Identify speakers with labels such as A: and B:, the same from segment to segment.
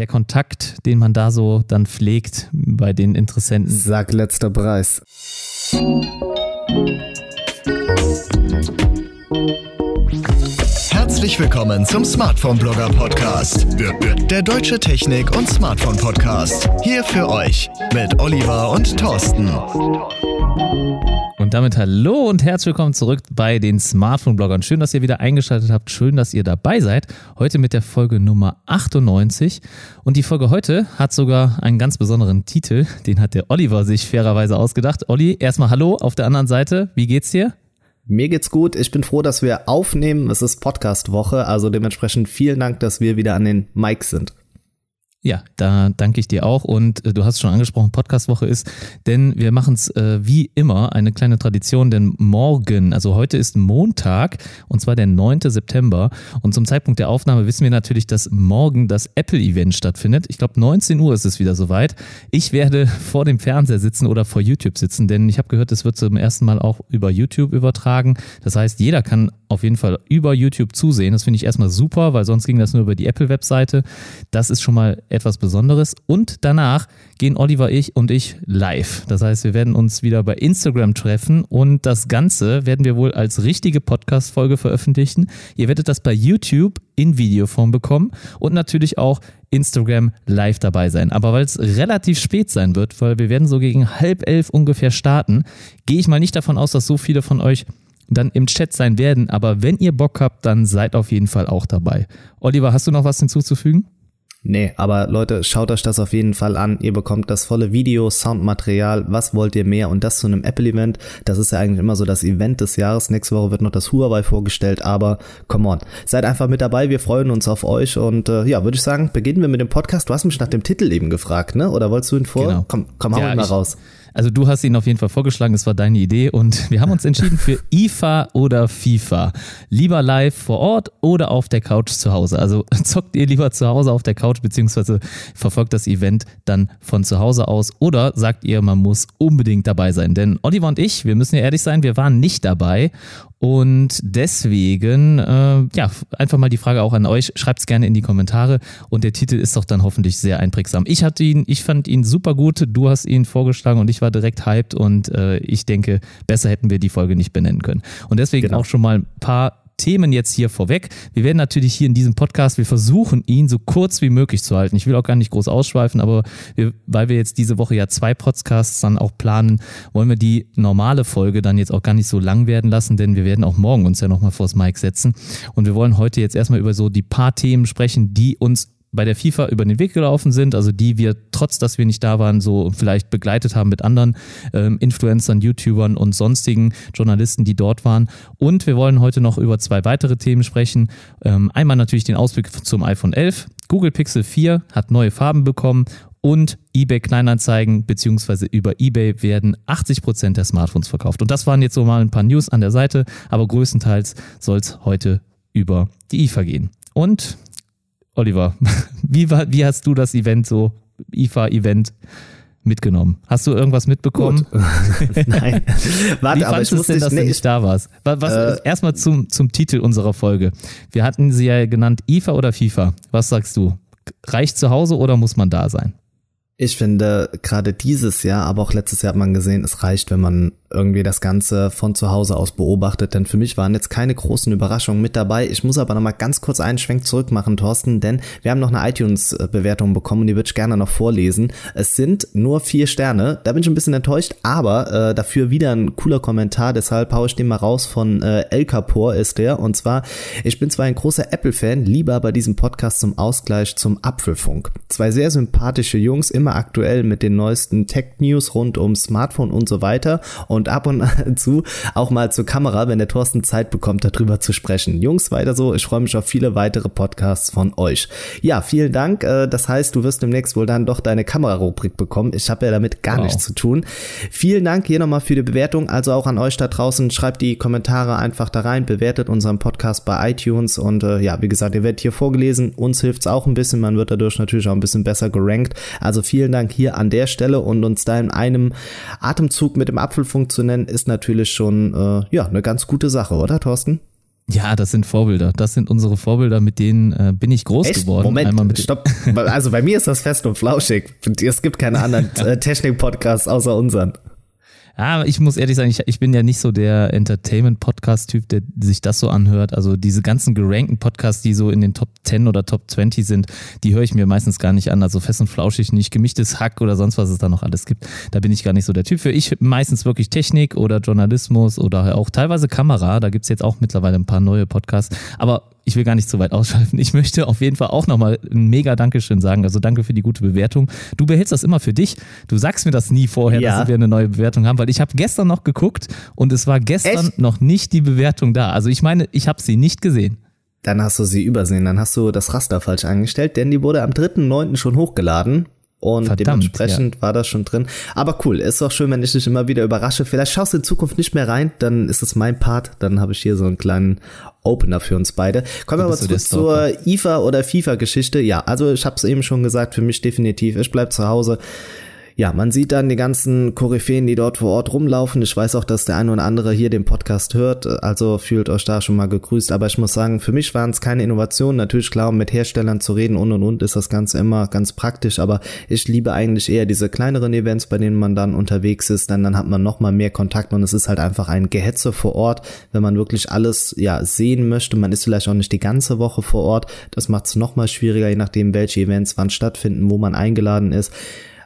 A: der Kontakt, den man da so dann pflegt bei den Interessenten.
B: Sag letzter Preis.
C: Herzlich willkommen zum Smartphone Blogger Podcast, der deutsche Technik- und Smartphone Podcast. Hier für euch mit Oliver und Thorsten.
A: Und damit hallo und herzlich willkommen zurück bei den Smartphone-Bloggern. Schön, dass ihr wieder eingeschaltet habt. Schön, dass ihr dabei seid. Heute mit der Folge Nummer 98. Und die Folge heute hat sogar einen ganz besonderen Titel. Den hat der Oliver sich fairerweise ausgedacht. Olli, erstmal hallo auf der anderen Seite. Wie geht's dir?
B: Mir geht's gut. Ich bin froh, dass wir aufnehmen. Es ist Podcast-Woche, also dementsprechend vielen Dank, dass wir wieder an den Mics sind.
A: Ja, da danke ich dir auch. Und äh, du hast schon angesprochen, Podcastwoche ist, denn wir machen es äh, wie immer eine kleine Tradition, denn morgen, also heute ist Montag und zwar der 9. September. Und zum Zeitpunkt der Aufnahme wissen wir natürlich, dass morgen das Apple-Event stattfindet. Ich glaube, 19 Uhr ist es wieder soweit. Ich werde vor dem Fernseher sitzen oder vor YouTube sitzen, denn ich habe gehört, es wird zum ersten Mal auch über YouTube übertragen. Das heißt, jeder kann auf jeden Fall über YouTube zusehen. Das finde ich erstmal super, weil sonst ging das nur über die Apple-Webseite. Das ist schon mal etwas Besonderes. Und danach gehen Oliver, ich und ich live. Das heißt, wir werden uns wieder bei Instagram treffen und das Ganze werden wir wohl als richtige Podcast-Folge veröffentlichen. Ihr werdet das bei YouTube in Videoform bekommen und natürlich auch Instagram live dabei sein. Aber weil es relativ spät sein wird, weil wir werden so gegen halb elf ungefähr starten, gehe ich mal nicht davon aus, dass so viele von euch dann im Chat sein werden. Aber wenn ihr Bock habt, dann seid auf jeden Fall auch dabei. Oliver, hast du noch was hinzuzufügen?
B: Nee, aber Leute, schaut euch das auf jeden Fall an. Ihr bekommt das volle Video, Soundmaterial. Was wollt ihr mehr? Und das zu einem Apple-Event. Das ist ja eigentlich immer so das Event des Jahres. Nächste Woche wird noch das Huawei vorgestellt. Aber come on, seid einfach mit dabei. Wir freuen uns auf euch. Und äh, ja, würde ich sagen, beginnen wir mit dem Podcast. Du hast mich nach dem Titel eben gefragt, ne? Oder wolltest du ihn vor?
A: Genau.
B: Komm, komm, hau ja, ihn mal raus.
A: Also du hast ihn auf jeden Fall vorgeschlagen, es war deine Idee und wir haben uns entschieden für IFA oder FIFA. Lieber live vor Ort oder auf der Couch zu Hause. Also zockt ihr lieber zu Hause auf der Couch beziehungsweise verfolgt das Event dann von zu Hause aus oder sagt ihr, man muss unbedingt dabei sein. Denn Oliver und ich, wir müssen ja ehrlich sein, wir waren nicht dabei und deswegen, äh, ja, einfach mal die Frage auch an euch. Schreibt es gerne in die Kommentare. Und der Titel ist doch dann hoffentlich sehr einprägsam. Ich hatte ihn, ich fand ihn super gut. Du hast ihn vorgeschlagen und ich war direkt hyped. Und äh, ich denke, besser hätten wir die Folge nicht benennen können. Und deswegen genau. auch schon mal ein paar Themen jetzt hier vorweg. Wir werden natürlich hier in diesem Podcast, wir versuchen ihn so kurz wie möglich zu halten. Ich will auch gar nicht groß ausschweifen, aber wir, weil wir jetzt diese Woche ja zwei Podcasts dann auch planen, wollen wir die normale Folge dann jetzt auch gar nicht so lang werden lassen, denn wir werden auch morgen uns ja nochmal vors Mic setzen. Und wir wollen heute jetzt erstmal über so die paar Themen sprechen, die uns bei der FIFA über den Weg gelaufen sind, also die wir, trotz dass wir nicht da waren, so vielleicht begleitet haben mit anderen ähm, Influencern, YouTubern und sonstigen Journalisten, die dort waren. Und wir wollen heute noch über zwei weitere Themen sprechen. Ähm, einmal natürlich den Ausblick zum iPhone 11. Google Pixel 4 hat neue Farben bekommen und eBay Kleinanzeigen beziehungsweise über eBay werden 80 Prozent der Smartphones verkauft. Und das waren jetzt so mal ein paar News an der Seite, aber größtenteils soll es heute über die IFA gehen. Und Oliver, wie, war, wie hast du das Event so, IFA-Event, mitgenommen? Hast du irgendwas mitbekommen?
B: Nein.
A: Warte, Wie aber ich wusste denn, dass nee, du nicht da warst? Was, äh, erstmal zum, zum Titel unserer Folge. Wir hatten sie ja genannt IFA oder FIFA. Was sagst du? Reicht zu Hause oder muss man da sein?
B: Ich finde, gerade dieses Jahr, aber auch letztes Jahr hat man gesehen, es reicht, wenn man irgendwie das Ganze von zu Hause aus beobachtet, denn für mich waren jetzt keine großen Überraschungen mit dabei. Ich muss aber nochmal ganz kurz einen Schwenk zurück machen, Thorsten, denn wir haben noch eine iTunes-Bewertung bekommen und die würde ich gerne noch vorlesen. Es sind nur vier Sterne, da bin ich ein bisschen enttäuscht, aber äh, dafür wieder ein cooler Kommentar, deshalb haue ich den mal raus von äh, El Capor ist der und zwar, ich bin zwar ein großer Apple-Fan, lieber bei diesem Podcast zum Ausgleich zum Apfelfunk. Zwei sehr sympathische Jungs, immer aktuell mit den neuesten Tech-News rund um Smartphone und so weiter und und ab und zu auch mal zur Kamera, wenn der Thorsten Zeit bekommt, darüber zu sprechen. Jungs, weiter so. Ich freue mich auf viele weitere Podcasts von euch. Ja, vielen Dank. Äh, das heißt, du wirst demnächst wohl dann doch deine Kamerarubrik bekommen. Ich habe ja damit gar wow. nichts zu tun. Vielen Dank hier nochmal für die Bewertung. Also auch an euch da draußen. Schreibt die Kommentare einfach da rein. Bewertet unseren Podcast bei iTunes. Und äh, ja, wie gesagt, ihr werdet hier vorgelesen. Uns hilft es auch ein bisschen. Man wird dadurch natürlich auch ein bisschen besser gerankt. Also vielen Dank hier an der Stelle und uns da in einem Atemzug mit dem Apfelfunk zu nennen, ist natürlich schon äh, ja eine ganz gute Sache, oder Thorsten?
A: Ja, das sind Vorbilder. Das sind unsere Vorbilder, mit denen äh, bin ich groß
B: Echt?
A: geworden.
B: Moment, stopp. Also bei mir ist das fest und flauschig. Es gibt keine anderen äh, Technik-Podcasts außer unseren.
A: Ja, ich muss ehrlich sagen, ich, ich bin ja nicht so der Entertainment-Podcast-Typ, der sich das so anhört. Also diese ganzen gerankten Podcasts, die so in den Top 10 oder Top 20 sind, die höre ich mir meistens gar nicht an. Also fest und flauschig nicht, gemischtes Hack oder sonst was es da noch alles gibt. Da bin ich gar nicht so der Typ für. Ich meistens wirklich Technik oder Journalismus oder auch teilweise Kamera. Da gibt's jetzt auch mittlerweile ein paar neue Podcasts. Aber ich will gar nicht zu weit ausschalten. Ich möchte auf jeden Fall auch nochmal ein mega Dankeschön sagen. Also danke für die gute Bewertung. Du behältst das immer für dich. Du sagst mir das nie vorher, ja. dass wir eine neue Bewertung haben, weil ich habe gestern noch geguckt und es war gestern Echt? noch nicht die Bewertung da. Also ich meine, ich habe sie nicht gesehen.
B: Dann hast du sie übersehen, dann hast du das Raster falsch eingestellt, denn die wurde am 3.9. schon hochgeladen. Und Verdammt, dementsprechend ja. war das schon drin. Aber cool, ist auch schön, wenn ich dich immer wieder überrasche. Vielleicht schaust du in Zukunft nicht mehr rein, dann ist es mein Part. Dann habe ich hier so einen kleinen Opener für uns beide. Kommen wir aber zurück zur IFA oder FIFA-Geschichte. Ja, also ich habe es eben schon gesagt, für mich definitiv. Ich bleib zu Hause ja, man sieht dann die ganzen Koryphäen, die dort vor Ort rumlaufen. Ich weiß auch, dass der eine oder andere hier den Podcast hört, also fühlt euch da schon mal gegrüßt. Aber ich muss sagen, für mich waren es keine Innovationen. Natürlich klar, um mit Herstellern zu reden und und und ist das Ganze immer ganz praktisch. Aber ich liebe eigentlich eher diese kleineren Events, bei denen man dann unterwegs ist. Denn dann hat man noch mal mehr Kontakt und es ist halt einfach ein Gehetze vor Ort, wenn man wirklich alles ja sehen möchte. Man ist vielleicht auch nicht die ganze Woche vor Ort. Das macht es noch mal schwieriger, je nachdem, welche Events wann stattfinden, wo man eingeladen ist.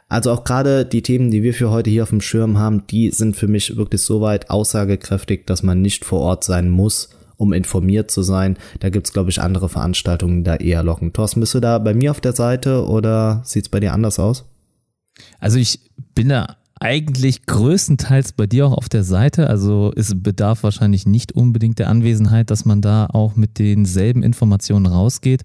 B: Also auch gerade die Themen, die wir für heute hier auf dem Schirm haben, die sind für mich wirklich so weit aussagekräftig, dass man nicht vor Ort sein muss, um informiert zu sein. Da gibt's glaube ich, andere Veranstaltungen, die da eher locken. Thorsten, bist du da bei mir auf der Seite oder sieht's bei dir anders aus?
A: Also ich bin da eigentlich größtenteils bei dir auch auf der Seite. Also es bedarf wahrscheinlich nicht unbedingt der Anwesenheit, dass man da auch mit denselben Informationen rausgeht.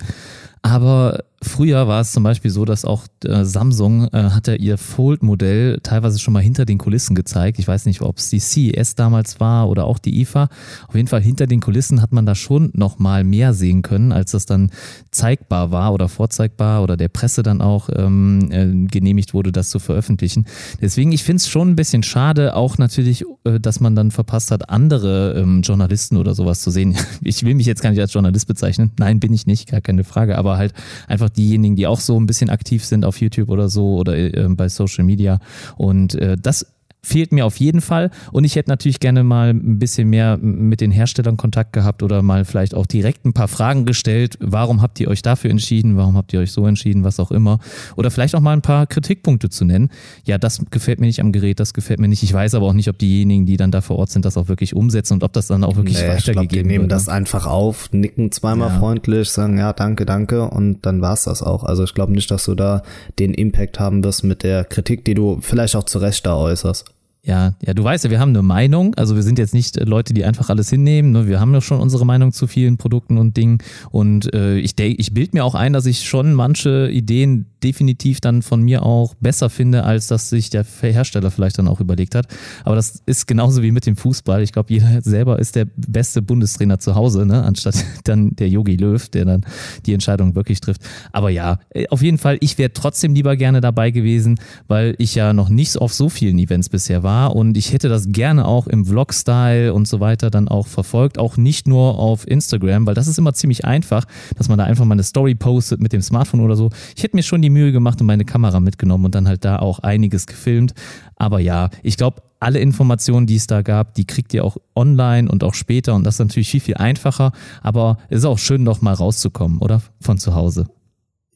A: Aber Früher war es zum Beispiel so, dass auch äh, Samsung äh, hat ja ihr Fold-Modell teilweise schon mal hinter den Kulissen gezeigt. Ich weiß nicht, ob es die CES damals war oder auch die IFA. Auf jeden Fall hinter den Kulissen hat man da schon noch mal mehr sehen können, als das dann zeigbar war oder vorzeigbar oder der Presse dann auch ähm, äh, genehmigt wurde, das zu veröffentlichen. Deswegen, ich finde es schon ein bisschen schade, auch natürlich, äh, dass man dann verpasst hat, andere ähm, Journalisten oder sowas zu sehen. Ich will mich jetzt gar nicht als Journalist bezeichnen. Nein, bin ich nicht, gar keine Frage, aber halt einfach diejenigen, die auch so ein bisschen aktiv sind auf YouTube oder so oder äh, bei Social Media. Und äh, das fehlt mir auf jeden Fall. Und ich hätte natürlich gerne mal ein bisschen mehr mit den Herstellern Kontakt gehabt oder mal vielleicht auch direkt ein paar Fragen gestellt. Warum habt ihr euch dafür entschieden? Warum habt ihr euch so entschieden? Was auch immer. Oder vielleicht auch mal ein paar Kritikpunkte zu nennen. Ja, das gefällt mir nicht am Gerät, das gefällt mir nicht. Ich weiß aber auch nicht, ob diejenigen, die dann da vor Ort sind, das auch wirklich umsetzen und ob das dann auch wirklich nee, weitergegeben glaub, die
B: nehmen
A: wird.
B: das ne? einfach auf, nicken zweimal ja. freundlich, sagen ja, danke, danke und dann war's das auch. Also ich glaube nicht, dass du da den Impact haben wirst mit der Kritik, die du vielleicht auch zu Recht da äußerst.
A: Ja, ja, du weißt ja, wir haben eine Meinung. Also wir sind jetzt nicht Leute, die einfach alles hinnehmen. Ne? Wir haben ja schon unsere Meinung zu vielen Produkten und Dingen. Und äh, ich, ich bild mir auch ein, dass ich schon manche Ideen definitiv dann von mir auch besser finde, als dass sich der Hersteller vielleicht dann auch überlegt hat. Aber das ist genauso wie mit dem Fußball. Ich glaube, jeder selber ist der beste Bundestrainer zu Hause, ne? anstatt dann der Yogi Löw, der dann die Entscheidung wirklich trifft. Aber ja, äh, auf jeden Fall, ich wäre trotzdem lieber gerne dabei gewesen, weil ich ja noch nicht auf so vielen Events bisher war war und ich hätte das gerne auch im Vlog-Style und so weiter dann auch verfolgt, auch nicht nur auf Instagram, weil das ist immer ziemlich einfach, dass man da einfach mal eine Story postet mit dem Smartphone oder so. Ich hätte mir schon die Mühe gemacht und meine Kamera mitgenommen und dann halt da auch einiges gefilmt. Aber ja, ich glaube, alle Informationen, die es da gab, die kriegt ihr auch online und auch später und das ist natürlich viel, viel einfacher, aber es ist auch schön, noch mal rauszukommen, oder? Von zu Hause.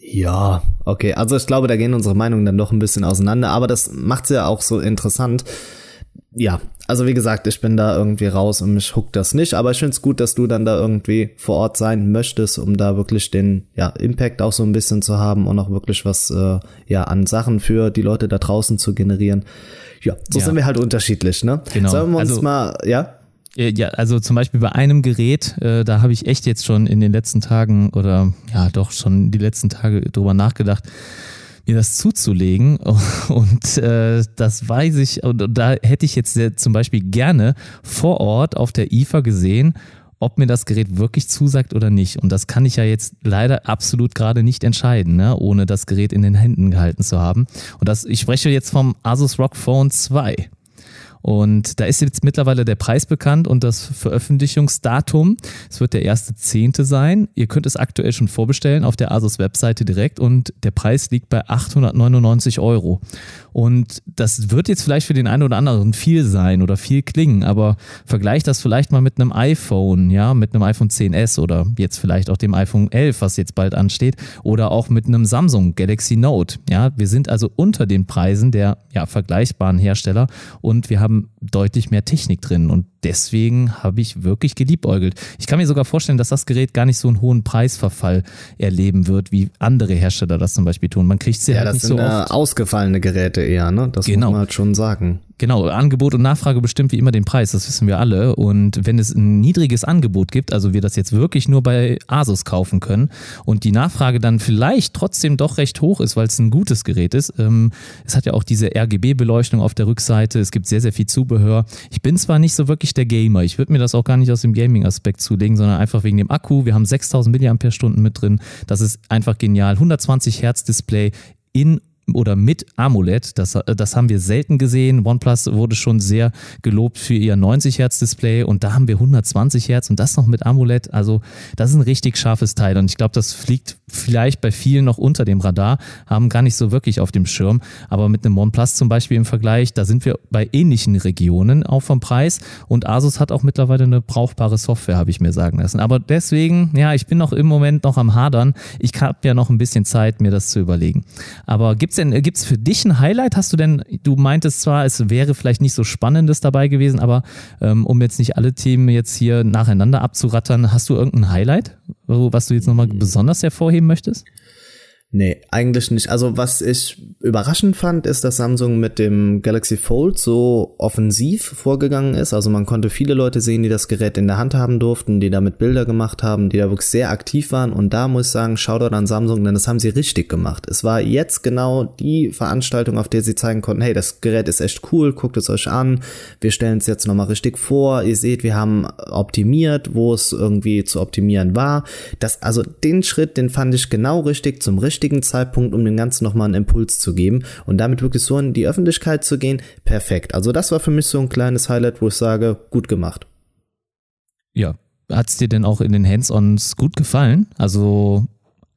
B: Ja, okay. Also ich glaube, da gehen unsere Meinungen dann doch ein bisschen auseinander, aber das macht's ja auch so interessant. Ja, also wie gesagt, ich bin da irgendwie raus und mich huckt das nicht, aber ich finde es gut, dass du dann da irgendwie vor Ort sein möchtest, um da wirklich den ja, Impact auch so ein bisschen zu haben und auch wirklich was äh, ja an Sachen für die Leute da draußen zu generieren. Ja, so ja. sind wir halt unterschiedlich, ne?
A: Genau.
B: Sollen wir uns
A: also,
B: mal, ja?
A: Äh, ja, also zum Beispiel bei einem Gerät, äh, da habe ich echt jetzt schon in den letzten Tagen oder ja doch schon die letzten Tage drüber nachgedacht, mir das zuzulegen. Und äh, das weiß ich, und da hätte ich jetzt zum Beispiel gerne vor Ort auf der IFA gesehen, ob mir das Gerät wirklich zusagt oder nicht. Und das kann ich ja jetzt leider absolut gerade nicht entscheiden, ne? ohne das Gerät in den Händen gehalten zu haben. Und das, ich spreche jetzt vom Asus ROG Phone 2. Und da ist jetzt mittlerweile der Preis bekannt und das Veröffentlichungsdatum. Es wird der erste Zehnte sein. Ihr könnt es aktuell schon vorbestellen auf der Asus-Webseite direkt und der Preis liegt bei 899 Euro. Und das wird jetzt vielleicht für den einen oder anderen viel sein oder viel klingen, aber vergleicht das vielleicht mal mit einem iPhone, ja, mit einem iPhone 10s oder jetzt vielleicht auch dem iPhone 11, was jetzt bald ansteht, oder auch mit einem Samsung Galaxy Note. Ja, wir sind also unter den Preisen der ja, vergleichbaren Hersteller und wir haben deutlich mehr Technik drin und deswegen habe ich wirklich geliebäugelt. Ich kann mir sogar vorstellen, dass das Gerät gar nicht so einen hohen Preisverfall erleben wird, wie andere Hersteller das zum Beispiel tun. Man kriegt sie ja, halt
B: das
A: nicht
B: sind
A: so oft.
B: ausgefallene Geräte eher, ne? Das
A: Genau.
B: muss man halt schon sagen.
A: Genau, Angebot und Nachfrage bestimmt wie immer den Preis, das wissen wir alle. Und wenn es ein niedriges Angebot gibt, also wir das jetzt wirklich nur bei Asus kaufen können und die Nachfrage dann vielleicht trotzdem doch recht hoch ist, weil es ein gutes Gerät ist. Ähm, es hat ja auch diese RGB-Beleuchtung auf der Rückseite, es gibt sehr, sehr viel Zubehör. Ich bin zwar nicht so wirklich der Gamer, ich würde mir das auch gar nicht aus dem Gaming-Aspekt zulegen, sondern einfach wegen dem Akku. Wir haben 6000 mAh mit drin, das ist einfach genial. 120 Hertz Display in oder mit AMOLED. Das, das haben wir selten gesehen. OnePlus wurde schon sehr gelobt für ihr 90 Hertz Display und da haben wir 120 Hertz und das noch mit AMOLED. Also das ist ein richtig scharfes Teil und ich glaube, das fliegt vielleicht bei vielen noch unter dem Radar, haben gar nicht so wirklich auf dem Schirm. Aber mit einem OnePlus zum Beispiel im Vergleich, da sind wir bei ähnlichen Regionen auch vom Preis und Asus hat auch mittlerweile eine brauchbare Software, habe ich mir sagen lassen. Aber deswegen, ja, ich bin noch im Moment noch am Hadern. Ich habe ja noch ein bisschen Zeit, mir das zu überlegen. Aber gibt's denn, gibt's für dich ein Highlight? Hast du denn, du meintest zwar, es wäre vielleicht nicht so Spannendes dabei gewesen, aber ähm, um jetzt nicht alle Themen jetzt hier nacheinander abzurattern, hast du irgendein Highlight, was du jetzt nochmal besonders hervorheben möchtest?
B: Nee, eigentlich nicht. Also was ich überraschend fand, ist, dass Samsung mit dem Galaxy Fold so offensiv vorgegangen ist. Also man konnte viele Leute sehen, die das Gerät in der Hand haben durften, die damit Bilder gemacht haben, die da wirklich sehr aktiv waren. Und da muss ich sagen, Shoutout an Samsung, denn das haben sie richtig gemacht. Es war jetzt genau die Veranstaltung, auf der sie zeigen konnten, hey, das Gerät ist echt cool, guckt es euch an. Wir stellen es jetzt nochmal richtig vor. Ihr seht, wir haben optimiert, wo es irgendwie zu optimieren war. Das, also den Schritt, den fand ich genau richtig zum richtigen Zeitpunkt, um dem Ganzen nochmal einen Impuls zu geben und damit wirklich so in die Öffentlichkeit zu gehen. Perfekt. Also das war für mich so ein kleines Highlight, wo ich sage, gut gemacht.
A: Ja. Hat es dir denn auch in den Hands-ons gut gefallen? Also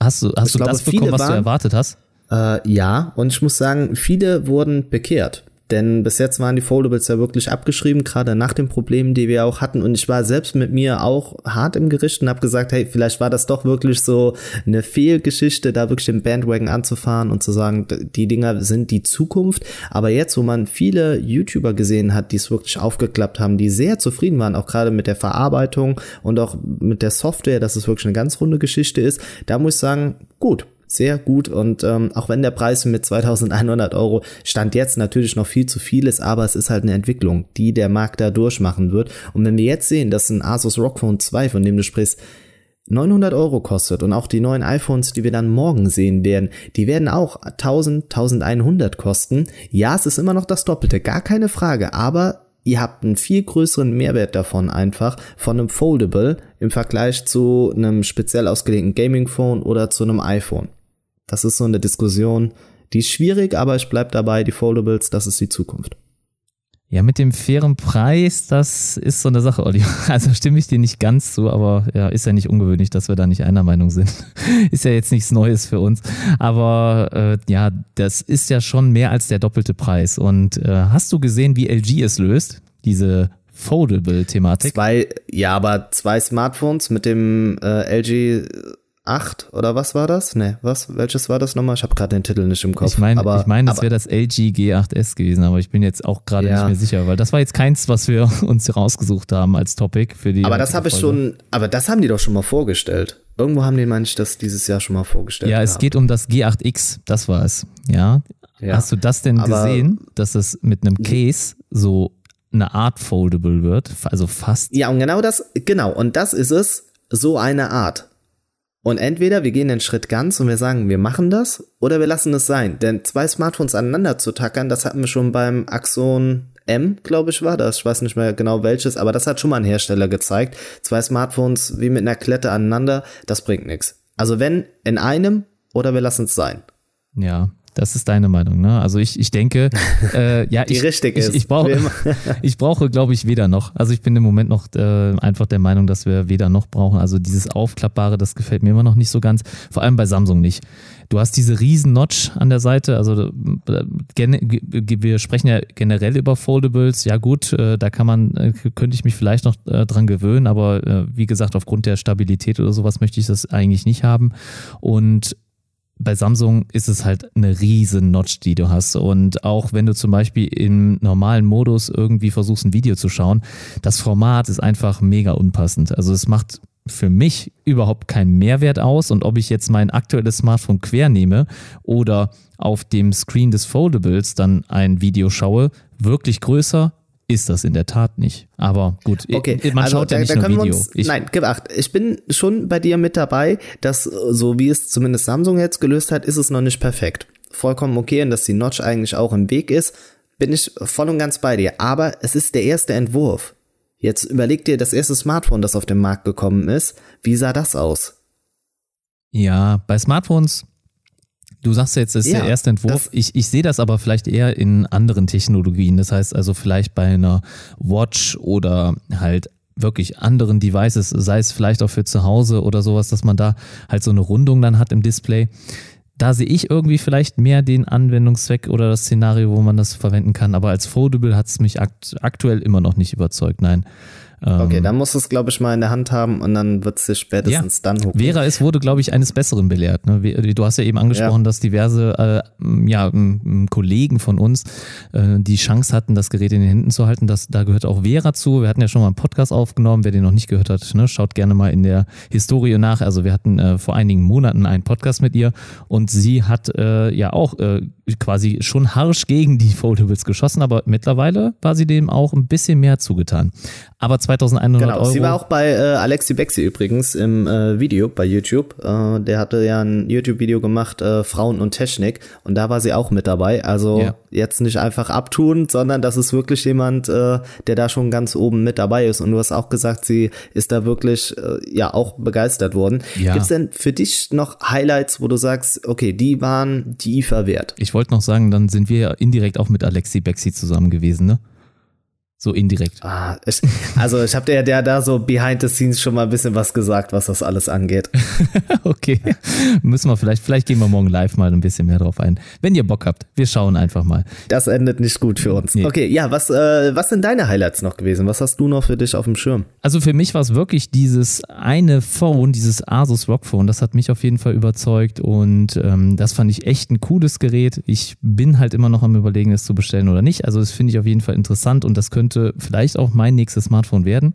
A: hast du, hast
B: Ich
A: du
B: glaube,
A: das bekommen, was du
B: waren-
A: erwartet hast?
B: Äh, ja, und ich muss sagen, viele wurden bekehrt. Denn bis jetzt waren die Foldables ja wirklich abgeschrieben, gerade nach den Problemen, die wir auch hatten. Und ich war selbst mit mir auch hart im Gericht und habe gesagt, hey, vielleicht war das doch wirklich so eine Fehlgeschichte, da wirklich den Bandwagon anzufahren und zu sagen, die Dinger sind die Zukunft. Aber jetzt, wo man viele YouTuber gesehen hat, die es wirklich aufgeklappt haben, die sehr zufrieden waren, auch gerade mit der Verarbeitung und auch mit der Software, dass es wirklich eine ganz runde Geschichte ist, da muss ich sagen, gut, sehr gut und ähm, auch wenn der Preis mit 2100 Euro stand jetzt natürlich noch viel zu viel ist, aber es ist halt eine Entwicklung, die der Markt da durchmachen wird. Und wenn wir jetzt sehen, dass ein Asus ROG Phone 2, von dem du sprichst, 900 Euro kostet und auch die neuen iPhones, die wir dann morgen sehen werden, die werden auch 1000, 1100 kosten. Ja, es ist immer noch das Doppelte, gar keine Frage, aber ihr habt einen viel größeren Mehrwert davon einfach von einem Foldable im Vergleich zu einem speziell ausgelegten Gaming Phone oder zu einem iPhone. Das ist so eine Diskussion, die ist schwierig, aber ich bleib dabei, die Foldables, das ist die Zukunft.
A: Ja, mit dem fairen Preis, das ist so eine Sache, Olli. Also stimme ich dir nicht ganz zu, aber ja, ist ja nicht ungewöhnlich, dass wir da nicht einer Meinung sind. ist ja jetzt nichts Neues für uns. Aber äh, ja, das ist ja schon mehr als der doppelte Preis. Und äh, hast du gesehen, wie LG es löst? Diese Foldable-Thematik?
B: Zwei, ja, aber zwei Smartphones mit dem äh, LG 8 oder was war das? Ne, was? Welches war das nochmal? Ich habe gerade den Titel nicht im Kopf.
A: Ich meine, ich mein, das wäre das LG G8S gewesen, aber ich bin jetzt auch gerade
B: Ja.
A: nicht mehr sicher, weil das war jetzt keins, was wir uns rausgesucht haben als Topic für die.
B: Aber das habe ich schon, aber das haben die doch schon mal vorgestellt. Irgendwo haben die, meine ich, das dieses Jahr schon mal vorgestellt.
A: Ja, es geht um das G8X, das war es. Ja.
B: Ja.
A: Hast du das denn
B: Aber-
A: gesehen, dass es mit einem Case so eine Art Foldable wird? Also fast.
B: Ja, und genau das, genau, und das ist es, so eine Art. Und entweder wir gehen den Schritt ganz und wir sagen, wir machen das, oder wir lassen es sein. Denn zwei Smartphones aneinander zu tackern, das hatten wir schon beim Axon M, glaube ich, war das. Ich weiß nicht mehr genau welches, aber das hat schon mal ein Hersteller gezeigt. Zwei Smartphones wie mit einer Klette aneinander, das bringt nichts. Also wenn in einem oder wir lassen es sein.
A: Ja. Das ist deine Meinung, ne? Also ich, ich denke, äh, ja,
B: Die
A: ich,
B: richtig
A: ich, ich, brauche, ich brauche, glaube ich, weder noch. Also ich bin im Moment noch äh, einfach der Meinung, dass wir weder noch brauchen. Also dieses Aufklappbare, das gefällt mir immer noch nicht so ganz. Vor allem bei Samsung nicht. Du hast diese riesen Notch an der Seite. Also äh, wir sprechen ja generell über Foldables. Ja gut, äh, da kann man, äh, könnte ich mich vielleicht noch äh, dran gewöhnen. Aber wie gesagt, aufgrund der Stabilität oder sowas möchte ich das eigentlich nicht haben. Und bei Samsung ist es halt eine riesen Notch, die du hast. Und auch wenn du zum Beispiel im normalen Modus irgendwie versuchst, ein Video zu schauen, das Format ist einfach mega unpassend. Also es macht für mich überhaupt keinen Mehrwert aus. Und ob ich jetzt mein aktuelles Smartphone quer nehme oder auf dem Screen des Foldables dann ein Video schaue, wirklich größer ist das in der Tat nicht. Aber gut,
B: Okay,
A: man
B: also
A: schaut ja
B: da,
A: nicht
B: da
A: nur
B: können wir
A: Video.
B: uns,
A: Ich-
B: nein, gib acht. Ich bin schon bei dir mit dabei, dass äh, so wie es zumindest Samsung jetzt gelöst hat, ist es noch nicht perfekt. Vollkommen okay und dass die Notch eigentlich auch im Weg ist, bin ich voll und ganz bei dir. Aber es ist der erste Entwurf. Jetzt überleg dir das erste Smartphone, das auf den Markt gekommen ist. Wie sah das aus?
A: Ja, bei Smartphones, du sagst ja jetzt, das ist
B: Ja,
A: der erste Entwurf. Ich, ich sehe das aber vielleicht eher in anderen Technologien. Das heißt also vielleicht bei einer Watch oder halt wirklich anderen Devices, sei es vielleicht auch für zu Hause oder sowas, dass man da halt so eine Rundung dann hat im Display. Da sehe ich irgendwie vielleicht mehr den Anwendungszweck oder das Szenario, wo man das verwenden kann. Aber als Foldable hat es mich akt aktuell immer noch nicht überzeugt. Nein. Ähm,
B: Okay, dann musst du es, glaube ich, mal in der Hand haben und dann wird es sich spätestens dann hucken.
A: Vera, es wurde, glaube ich, eines Besseren belehrt. Ne? Du hast ja eben angesprochen,
B: Ja.
A: dass diverse äh, ja, Kollegen von uns äh, die Chance hatten, das Gerät in den Händen zu halten. Das, da gehört auch Vera zu. Wir hatten ja schon mal einen Podcast aufgenommen. Wer den noch nicht gehört hat, ne, schaut gerne mal in der Historie nach. Also wir hatten äh, vor einigen Monaten einen Podcast mit ihr und sie hat äh, ja auch äh, quasi schon harsch gegen die Foldables geschossen, aber mittlerweile war sie dem auch ein bisschen mehr zugetan. Aber 2100
B: Genau,
A: Euro.
B: sie war auch bei äh, Alexi Bexi übrigens im äh, Video bei YouTube. Äh, der hatte ja ein YouTube-Video gemacht, äh, Frauen und Technik, und da war sie auch mit dabei. Also
A: Ja.
B: jetzt nicht einfach abtun, sondern das ist wirklich jemand, äh, der da schon ganz oben mit dabei ist. Und du hast auch gesagt, sie ist da wirklich äh, ja auch begeistert worden.
A: Ja.
B: Gibt's denn für dich noch Highlights, wo du sagst, okay, die waren die IFA wert?
A: Ich wollte noch sagen, dann sind wir ja indirekt auch mit Alexi Bexi zusammen gewesen, ne? So indirekt.
B: Ah, ich, also ich habe der, der da so behind the scenes schon mal ein bisschen was gesagt, was das alles angeht.
A: Okay. Müssen wir vielleicht, vielleicht gehen wir morgen live mal ein bisschen mehr drauf ein. Wenn ihr Bock habt, wir schauen einfach mal.
B: Das endet nicht gut für uns.
A: Nee.
B: Okay, ja, was, äh, was sind deine Highlights noch gewesen? Was hast du noch für dich auf dem Schirm?
A: Also für mich war es wirklich dieses eine Phone, dieses Asus Rock Phone, das hat mich auf jeden Fall überzeugt und ähm, das fand ich echt ein cooles Gerät. Ich bin halt immer noch am überlegen, es zu bestellen oder nicht. Also das finde ich auf jeden Fall interessant und das könnte vielleicht auch mein nächstes Smartphone werden.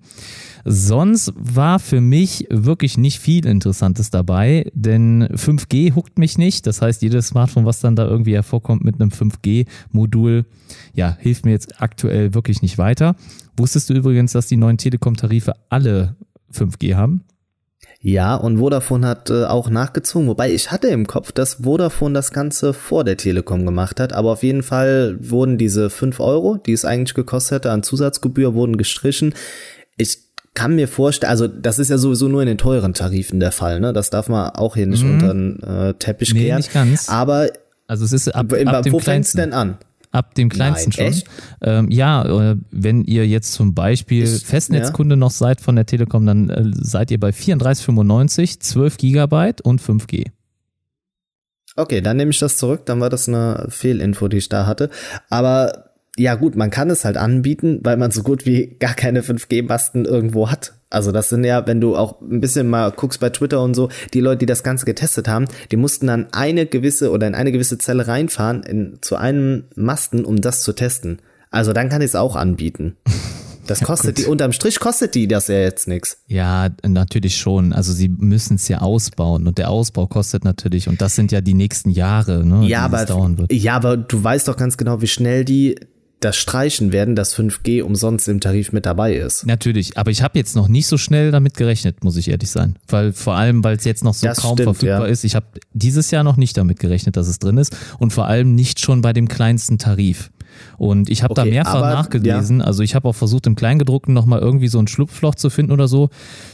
A: Sonst war für mich wirklich nicht viel Interessantes dabei, denn 5G huckt mich nicht. Das heißt, jedes Smartphone, was dann da irgendwie hervorkommt mit einem 5G-Modul, ja, hilft mir jetzt aktuell wirklich nicht weiter. Wusstest du übrigens, dass die neuen Telekom-Tarife alle 5G haben?
B: Ja, und Vodafone hat äh, auch nachgezogen, wobei ich hatte im Kopf, dass Vodafone das Ganze vor der Telekom gemacht hat, aber auf jeden Fall wurden diese 5 Euro, die es eigentlich gekostet hätte an Zusatzgebühr, wurden gestrichen. Ich kann mir vorstellen, also das ist ja sowieso nur in den teuren Tarifen der Fall, ne? Das darf man auch hier nicht unter den äh, Teppich
A: Mhm. Nee,
B: kehren.
A: nicht ganz.
B: Aber
A: Also es ist ab, ab dem
B: wo fängt's denn an?
A: Ab dem kleinsten
B: Nein,
A: schon. Ähm, ja, äh, wenn ihr jetzt zum Beispiel
B: Ich-
A: Festnetzkunde noch seid von der Telekom, dann äh, seid ihr bei 34,95, 12 Gigabyte und 5G.
B: Okay, dann nehme ich das zurück, dann war das eine Fehlinfo, die ich da hatte. Aber ja gut, man kann es halt anbieten, weil man so gut wie gar keine 5G-Masten irgendwo hat. Also das sind ja, wenn du auch ein bisschen mal guckst bei Twitter und so, die Leute, die das Ganze getestet haben, die mussten dann eine gewisse oder in eine gewisse Zelle reinfahren in, zu einem Masten, um das zu testen. Also dann kann ich es auch anbieten. Das kostet die, unterm Strich kostet die das ja jetzt nichts.
A: Ja, natürlich schon. Also sie müssen es ja ausbauen und der Ausbau kostet natürlich und das sind ja die nächsten Jahre, ne,
B: Ja,
A: die
B: aber,
A: das dauern wird.
B: ja, aber du weißt doch ganz genau, wie schnell die das streichen werden, dass 5G umsonst im Tarif mit dabei ist.
A: Natürlich, aber ich habe jetzt noch nicht so schnell damit gerechnet, muss ich ehrlich sein. Weil vor allem, weil es jetzt noch so
B: Das
A: kaum
B: stimmt,
A: verfügbar
B: ja.
A: ist. Ich habe dieses Jahr noch nicht damit gerechnet, dass es drin ist und vor allem nicht schon bei dem kleinsten Tarif. Und ich habe da
B: Okay,
A: mehrfach
B: aber,
A: nachgelesen. Also ich habe auch versucht, im Kleingedruckten nochmal irgendwie so ein Schlupfloch zu finden oder so.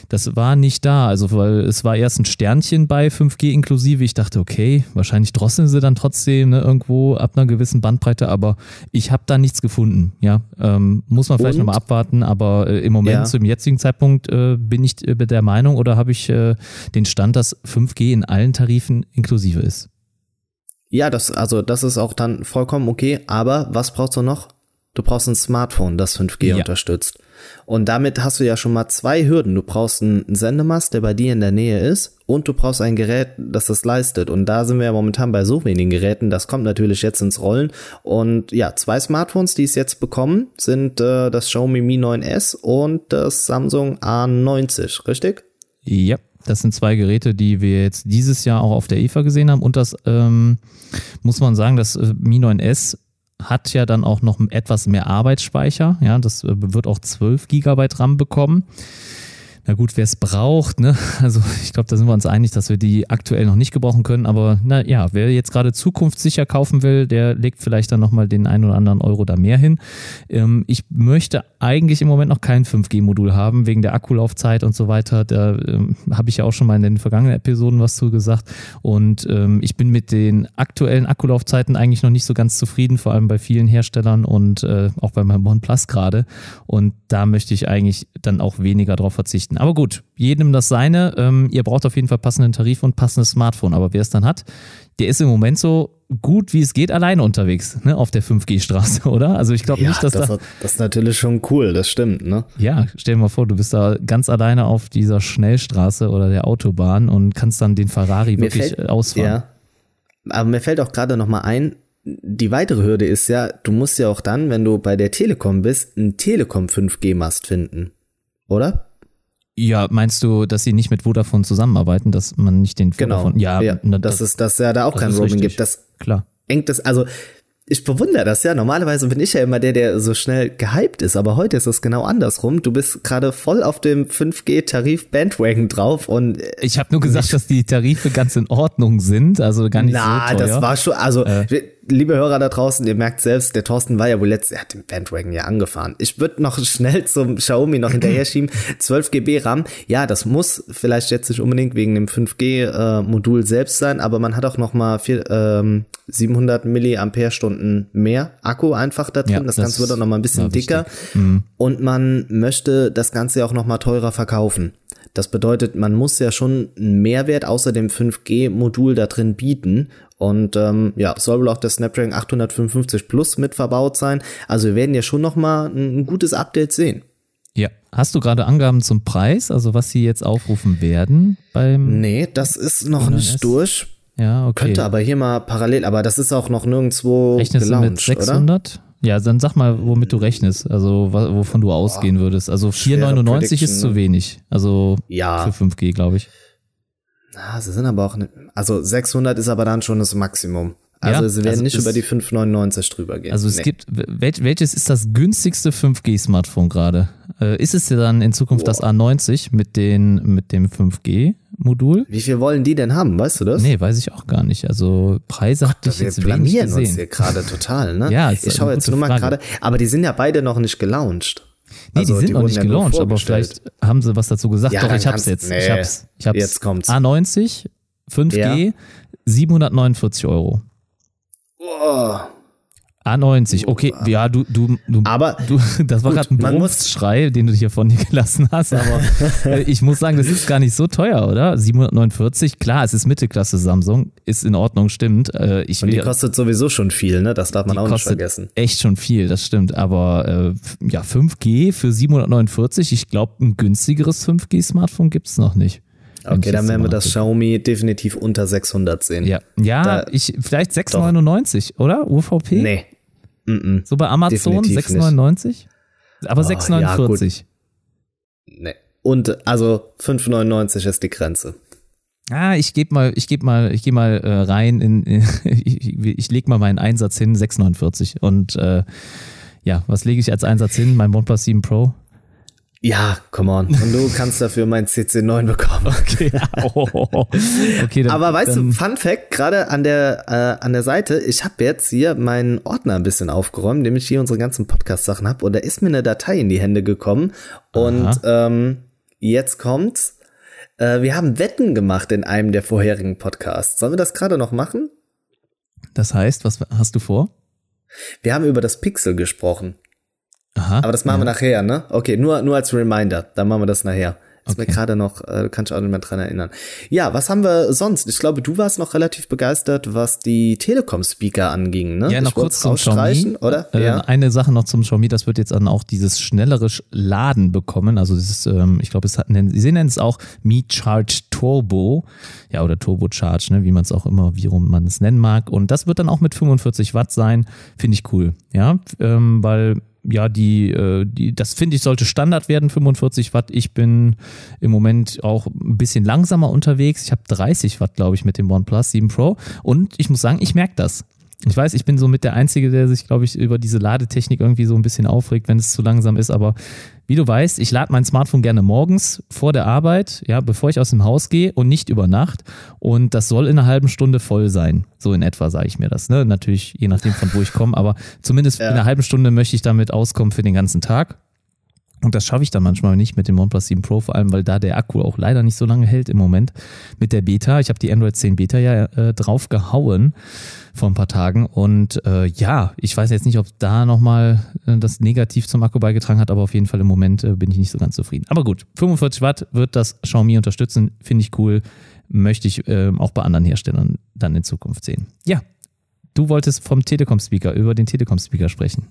A: Das war nicht da. Also weil es war erst ein Sternchen bei 5G inklusive. Ich dachte, okay, wahrscheinlich drosseln sie dann trotzdem ne, irgendwo ab einer gewissen Bandbreite, aber ich habe da nichts gefunden. Ja, ähm, muss man vielleicht nochmal abwarten, aber äh, im Moment,
B: Ja.
A: zum jetzigen Zeitpunkt, äh, bin ich äh, der Meinung oder habe ich äh, den Stand, dass 5G in allen Tarifen inklusive ist.
B: Ja, das, also das ist auch dann vollkommen okay, aber was brauchst du noch? Du brauchst ein Smartphone, das 5G
A: Ja.
B: unterstützt. Und damit hast du ja schon mal zwei Hürden. Du brauchst einen Sendemast, der bei dir in der Nähe ist, und du brauchst ein Gerät, das das leistet. Und da sind wir ja momentan bei so wenigen Geräten. Das kommt natürlich jetzt ins Rollen. Und ja, zwei Smartphones, die es jetzt bekommen, sind äh, das Xiaomi Mi 9S und das Samsung A90, richtig?
A: Ja, das sind zwei Geräte, die wir jetzt dieses Jahr auch auf der IFA gesehen haben. Und das ähm, muss man sagen, das äh, Mi 9S hat ja dann auch noch etwas mehr Arbeitsspeicher. Ja, das äh, wird auch 12 Gigabyte RAM bekommen. Na gut, wer es braucht, ne? Also ich glaube, da sind wir uns einig, dass wir die aktuell noch nicht gebrauchen können. Aber na ja, wer jetzt gerade zukunftssicher kaufen will, der legt vielleicht dann nochmal den einen oder anderen Euro da mehr hin. Ähm, ich möchte eigentlich im Moment noch kein 5G-Modul haben, wegen der Akkulaufzeit und so weiter. Da ähm, habe ich ja auch schon mal in den vergangenen Episoden was zu gesagt. Und ähm, ich bin mit den aktuellen Akkulaufzeiten eigentlich noch nicht so ganz zufrieden, vor allem bei vielen Herstellern und äh, auch bei meinem OnePlus gerade. Und da möchte ich eigentlich dann auch weniger drauf verzichten. Aber gut, jedem das seine. Ähm, ihr braucht auf jeden Fall passenden Tarif und passendes Smartphone. Aber wer es dann hat, der ist im Moment so gut wie es geht alleine unterwegs ne, auf der 5G-Straße, oder? Also ich glaube nicht, dass
B: das,
A: da.
B: das ist natürlich schon cool, das stimmt, ne?
A: Ja, stell dir mal vor, du bist da ganz alleine auf dieser Schnellstraße oder der Autobahn und kannst dann den Ferrari
B: Mir
A: wirklich
B: fällt-
A: ausfahren.
B: Ja. Aber mir fällt auch gerade noch mal ein, die weitere Hürde ist ja, du musst ja auch dann, wenn du bei der Telekom bist, einen Telekom 5G-Mast finden. Oder?
A: Ja, meinst du, dass sie nicht mit Vodafone zusammenarbeiten, dass man nicht den
B: Genau.
A: Vodafone, ja, na,
B: das, ist, dass ja da auch
A: das
B: kein Roaming gibt. Das
A: klar.
B: engt das, also ich bewundere das ja. Normalerweise bin ich ja immer der, der so schnell gehypt ist, aber heute ist es genau andersrum. Du bist gerade voll auf dem 5G-Tarif-Bandwagon drauf und äh,
A: Ich habe nur gesagt, dass die Tarife ganz in Ordnung sind, also gar nicht
B: Na,
A: so teuer.
B: das war schon, also, liebe Hörer da draußen, ihr merkt selbst, der Thorsten war ja wohl letzt, er hat den Bandwagon ja angefahren. Ich würde noch schnell zum Xiaomi noch hinterher schieben. 12 GB RAM, ja, das muss vielleicht jetzt nicht unbedingt wegen dem 5G-Modul selbst sein, aber man hat auch noch mal vier, ähm, 700 Milliampere-Stunden mehr Akku einfach da drin.
A: Ja,
B: das,
A: das
B: Ganze wird auch noch mal ein bisschen dicker.
A: Mhm.
B: Und man möchte das Ganze auch noch mal teurer verkaufen. Das bedeutet, man muss ja schon einen Mehrwert außer dem 5G-Modul da drin bieten. Und ähm, ja, soll wohl auch der Snapdragon 855 Plus mit verbaut sein. Also wir werden ja schon noch mal ein, ein gutes Update sehen.
A: Ja. Hast du gerade Angaben zum Preis, also was sie jetzt aufrufen werden beim
B: Nee, das ist noch nicht durch.
A: Ja, okay.
B: Könnte aber hier mal parallel, aber das ist auch noch nirgendwo
A: Rechnest du mit
B: gelauncht, oder?
A: 600? Ja, dann sag mal, womit du rechnest, also wovon du ausgehen würdest. Also
B: schwere
A: 4,99 ist zu wenig. Also
B: Ja.
A: für 5G, glaube ich.
B: Ah, sie sind aber auch, ne, also 600 ist aber dann schon das Maximum. Also
A: Ja,
B: sie werden
A: also
B: nicht über die 599 drüber gehen.
A: Also es
B: Nee.
A: gibt, wel, welches ist das günstigste 5G-Smartphone gerade? Äh, ist es ja dann in Zukunft das A90 mit, den, mit dem 5G-Modul?
B: Wie viel wollen die denn haben, weißt du das?
A: Nee, weiß ich auch gar nicht. Also Preise hatte ich
B: wir
A: jetzt wenig
B: blamieren uns
A: gesehen.
B: hier gerade total, ne?
A: Ja,
B: ich schaue jetzt nur mal gerade, aber die sind ja beide noch nicht gelauncht.
A: Nee,
B: Also,
A: die sind noch
B: wurden
A: nicht gelauncht, aber vielleicht haben sie was dazu gesagt.
B: Ja,
A: Doch, ich hab's jetzt.
B: nee,
A: ich hab's. Ich hab's.
B: jetzt kommt's.
A: A90, 5G,
B: Ja.
A: 749 Euro.
B: Oh,
A: A90, okay, ja, du, du, du,
B: Aber
A: du das war gerade ein Berufsschrei, den du hier von dir gelassen hast, aber äh, ich muss sagen, das ist gar nicht so teuer, oder? 749, klar, es ist Mittelklasse Samsung, ist in Ordnung, stimmt. Äh, ich
B: und die
A: will,
B: kostet sowieso schon viel, ne? Das darf man auch nicht vergessen.
A: echt schon viel, das stimmt, aber äh, ja, 5G für 749, ich glaube, ein günstigeres 5G-Smartphone gibt's noch nicht.
B: Okay, dann werden wir das Xiaomi definitiv unter 600 sehen.
A: Ja, ja,
B: Da-
A: ich vielleicht 6,99, oder? UVP?
B: Nee. Mm
A: So bei Amazon
B: Definitiv
A: 6,99? Aber
B: Oh,
A: 6,49.
B: Nee. Und also 5,99 ist die Grenze.
A: Ah, ich gebe mal, ich gebe mal, ich gehe mal äh, rein in, in ich, ich leg mal meinen Einsatz hin, 6,49. Und äh, ja, was lege ich als Einsatz hin? Mein OnePlus 7 Pro?
B: Ja, come on. Und du kannst dafür mein CC9 bekommen.
A: Okay. Oh. okay
B: dann, Aber weißt du, Fun Fact, gerade an der, äh, an der Seite, ich habe jetzt hier meinen Ordner ein bisschen aufgeräumt, indem ich hier unsere ganzen Podcast-Sachen habe. Und da ist mir eine Datei in die Hände gekommen. Und ähm, jetzt kommt's. Äh, wir haben Wetten gemacht in einem der vorherigen Podcasts. Sollen wir das gerade noch machen?
A: Das heißt, was hast du vor?
B: Wir haben über das Pixel gesprochen. Aha. Aber das machen ja. wir nachher, ne? Okay, nur, nur als Reminder. Dann machen wir das nachher. Ist okay. mir gerade noch, äh, kann ich auch nicht mehr dran erinnern. Ja, was haben wir sonst? Ich glaube, du warst noch relativ begeistert, was die Telekom-Speaker anging, ne?
A: Ja, noch
B: ich
A: kurz zum Xiaomi.
B: oder?
A: Äh, ja. Eine Sache noch zum Xiaomi, das wird jetzt dann auch dieses schnellere Laden bekommen. Also das ist, ähm, ich glaube, es hat, sie nennen es auch Mi Charge Turbo. Ja, oder Turbo Charge, ne? wie man es auch immer, wie rum man es nennen mag. Und das wird dann auch mit 45 Watt sein. Finde ich cool. Ja, ähm, weil ja, die, äh, die, das finde ich sollte Standard werden, 45 Watt. Ich bin im Moment auch ein bisschen langsamer unterwegs. Ich habe 30 Watt, glaube ich, mit dem OnePlus 7 Pro. Und ich muss sagen, ich merke das. Ich weiß, ich bin so mit der Einzige, der sich, glaube ich, über diese Ladetechnik irgendwie so ein bisschen aufregt, wenn es zu langsam ist. Aber wie du weißt, ich lade mein Smartphone gerne morgens vor der Arbeit, ja, bevor ich aus dem Haus gehe und nicht über Nacht. Und das soll in einer halben Stunde voll sein. So in etwa sage ich mir das. Ne? Natürlich, je nachdem, von wo ich komme, aber zumindest ja. in einer halben Stunde möchte ich damit auskommen für den ganzen Tag. Und das schaffe ich dann manchmal nicht mit dem OnePlus 7 Pro, vor allem weil da der Akku auch leider nicht so lange hält im Moment mit der Beta. Ich habe die Android 10 Beta ja äh, drauf gehauen vor ein paar Tagen und äh, ja, ich weiß jetzt nicht, ob da nochmal äh, das negativ zum Akku beigetragen hat, aber auf jeden Fall im Moment äh, bin ich nicht so ganz zufrieden. Aber gut, 45 Watt wird das Xiaomi unterstützen, finde ich cool, möchte ich äh, auch bei anderen Herstellern dann in Zukunft sehen. Ja, du wolltest vom Telekom-Speaker, über den Telekom-Speaker sprechen.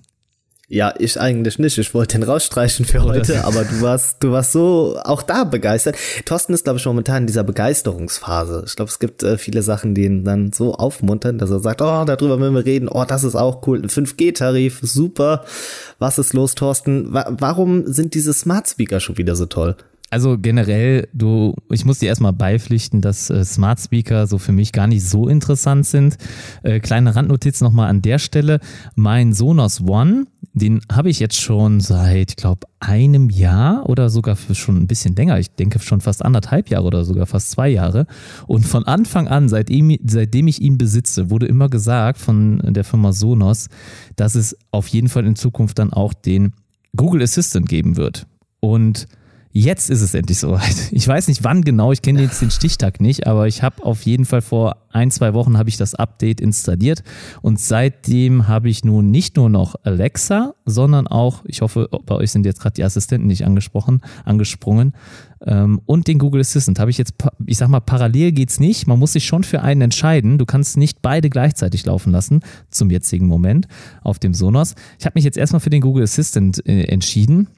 B: Ja, ich eigentlich nicht. Ich wollte den rausstreichen für heute, aber du warst, du warst so auch da begeistert. Thorsten ist, glaube ich, momentan in dieser Begeisterungsphase. Ich glaube, es gibt äh, viele Sachen, die ihn dann so aufmuntern, dass er sagt, oh, darüber müssen wir reden. Oh, das ist auch cool. Ein 5G-Tarif, super. Was ist los, Thorsten? Wa warum sind diese Smart Speaker schon wieder so toll?
A: Also generell, du, ich muss dir erstmal beipflichten, dass äh, Smart Speaker so für mich gar nicht so interessant sind. Äh, kleine Randnotiz nochmal an der Stelle. Mein Sonos One, den habe ich jetzt schon seit, ich glaube, einem Jahr oder sogar schon ein bisschen länger. Ich denke schon fast anderthalb Jahre oder sogar fast zwei Jahre. Und von Anfang an, seitdem, seitdem ich ihn besitze, wurde immer gesagt von der Firma Sonos, dass es auf jeden Fall in Zukunft dann auch den Google Assistant geben wird. Und Jetzt ist es endlich soweit. Ich weiß nicht wann genau, ich kenne jetzt den Stichtag nicht, aber ich habe auf jeden Fall vor ein, zwei Wochen habe ich das Update installiert und seitdem habe ich nun nicht nur noch Alexa, sondern auch, ich hoffe, bei euch sind jetzt gerade die Assistenten nicht angesprochen, angesprungen ähm, und den Google Assistant habe ich jetzt, ich sag mal, parallel geht's nicht. Man muss sich schon für einen entscheiden. Du kannst nicht beide gleichzeitig laufen lassen zum jetzigen Moment auf dem Sonos. Ich habe mich jetzt erstmal für den Google Assistant äh, entschieden.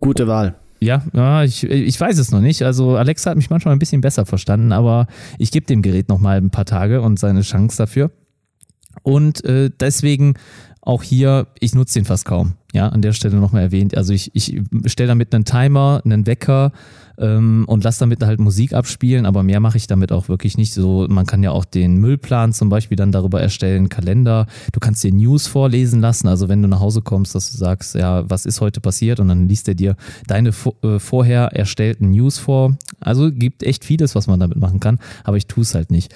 B: Gute Wahl.
A: Ja, ja ich, ich weiß es noch nicht. Also Alexa hat mich manchmal ein bisschen besser verstanden, aber ich gebe dem Gerät noch mal ein paar Tage und seine Chance dafür. Und äh, deswegen auch hier, ich nutze den fast kaum. Ja, an der Stelle nochmal erwähnt. Also ich, ich stelle damit einen Timer, einen Wecker ähm, und lasse damit halt Musik abspielen, aber mehr mache ich damit auch wirklich nicht. So, man kann ja auch den Müllplan zum Beispiel dann darüber erstellen, Kalender. Du kannst dir News vorlesen lassen. Also wenn du nach Hause kommst, dass du sagst, ja, was ist heute passiert? Und dann liest er dir deine äh, vorher erstellten News vor. Also gibt echt vieles, was man damit machen kann, aber ich tue es halt nicht.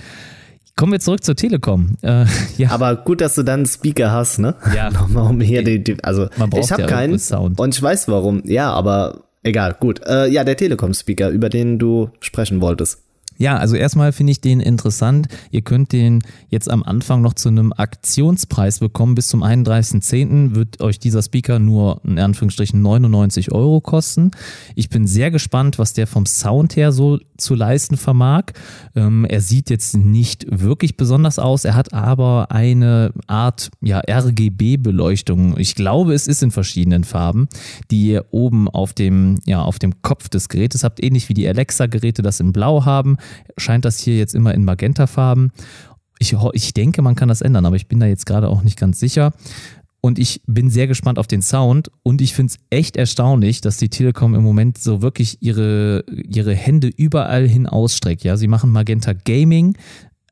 A: Kommen wir zurück zur Telekom.
B: Äh, ja. Aber gut, dass du dann einen Speaker hast, ne?
A: Ja.
B: Nochmal um hier die, die also Man braucht ich habe ja keinen Sound. und ich weiß warum. Ja, aber egal, gut. Äh, ja, der Telekom-Speaker, über den du sprechen wolltest.
A: Ja, also erstmal finde ich den interessant. Ihr könnt den jetzt am Anfang noch zu einem Aktionspreis bekommen. Bis zum 31.10. wird euch dieser Speaker nur in Anführungsstrichen 99 Euro kosten. Ich bin sehr gespannt, was der vom Sound her so zu leisten vermag. Ähm, er sieht jetzt nicht wirklich besonders aus. Er hat aber eine Art ja, RGB-Beleuchtung. Ich glaube, es ist in verschiedenen Farben, die ihr oben auf dem, ja, auf dem Kopf des Gerätes habt, ähnlich wie die Alexa-Geräte das in Blau haben scheint das hier jetzt immer in Magentafarben. Ich, ich denke, man kann das ändern, aber ich bin da jetzt gerade auch nicht ganz sicher. Und ich bin sehr gespannt auf den Sound und ich finde es echt erstaunlich, dass die Telekom im Moment so wirklich ihre, ihre Hände überall hin ausstreckt. Ja, sie machen Magenta Gaming,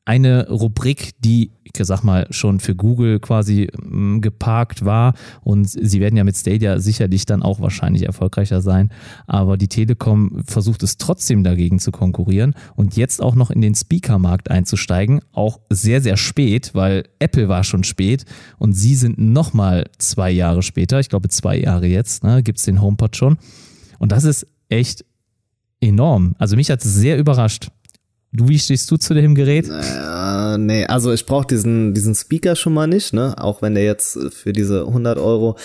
A: eine Rubrik, die, ich sag mal, schon für Google quasi ähm, geparkt war. Und sie werden ja mit Stadia sicherlich dann auch wahrscheinlich erfolgreicher sein. Aber die Telekom versucht es trotzdem dagegen zu konkurrieren und jetzt auch noch in den Speaker-Markt einzusteigen. Auch sehr, sehr spät, weil Apple war schon spät und sie sind nochmal zwei Jahre später. Ich glaube, zwei Jahre jetzt, ne, gibt es den HomePod schon. Und das ist echt enorm. Also mich hat es sehr überrascht. Du, wie stehst du zu dem Gerät?
B: Äh, nee, also ich brauche diesen, diesen Speaker schon mal nicht, ne? Auch wenn der jetzt für diese 100 Euro,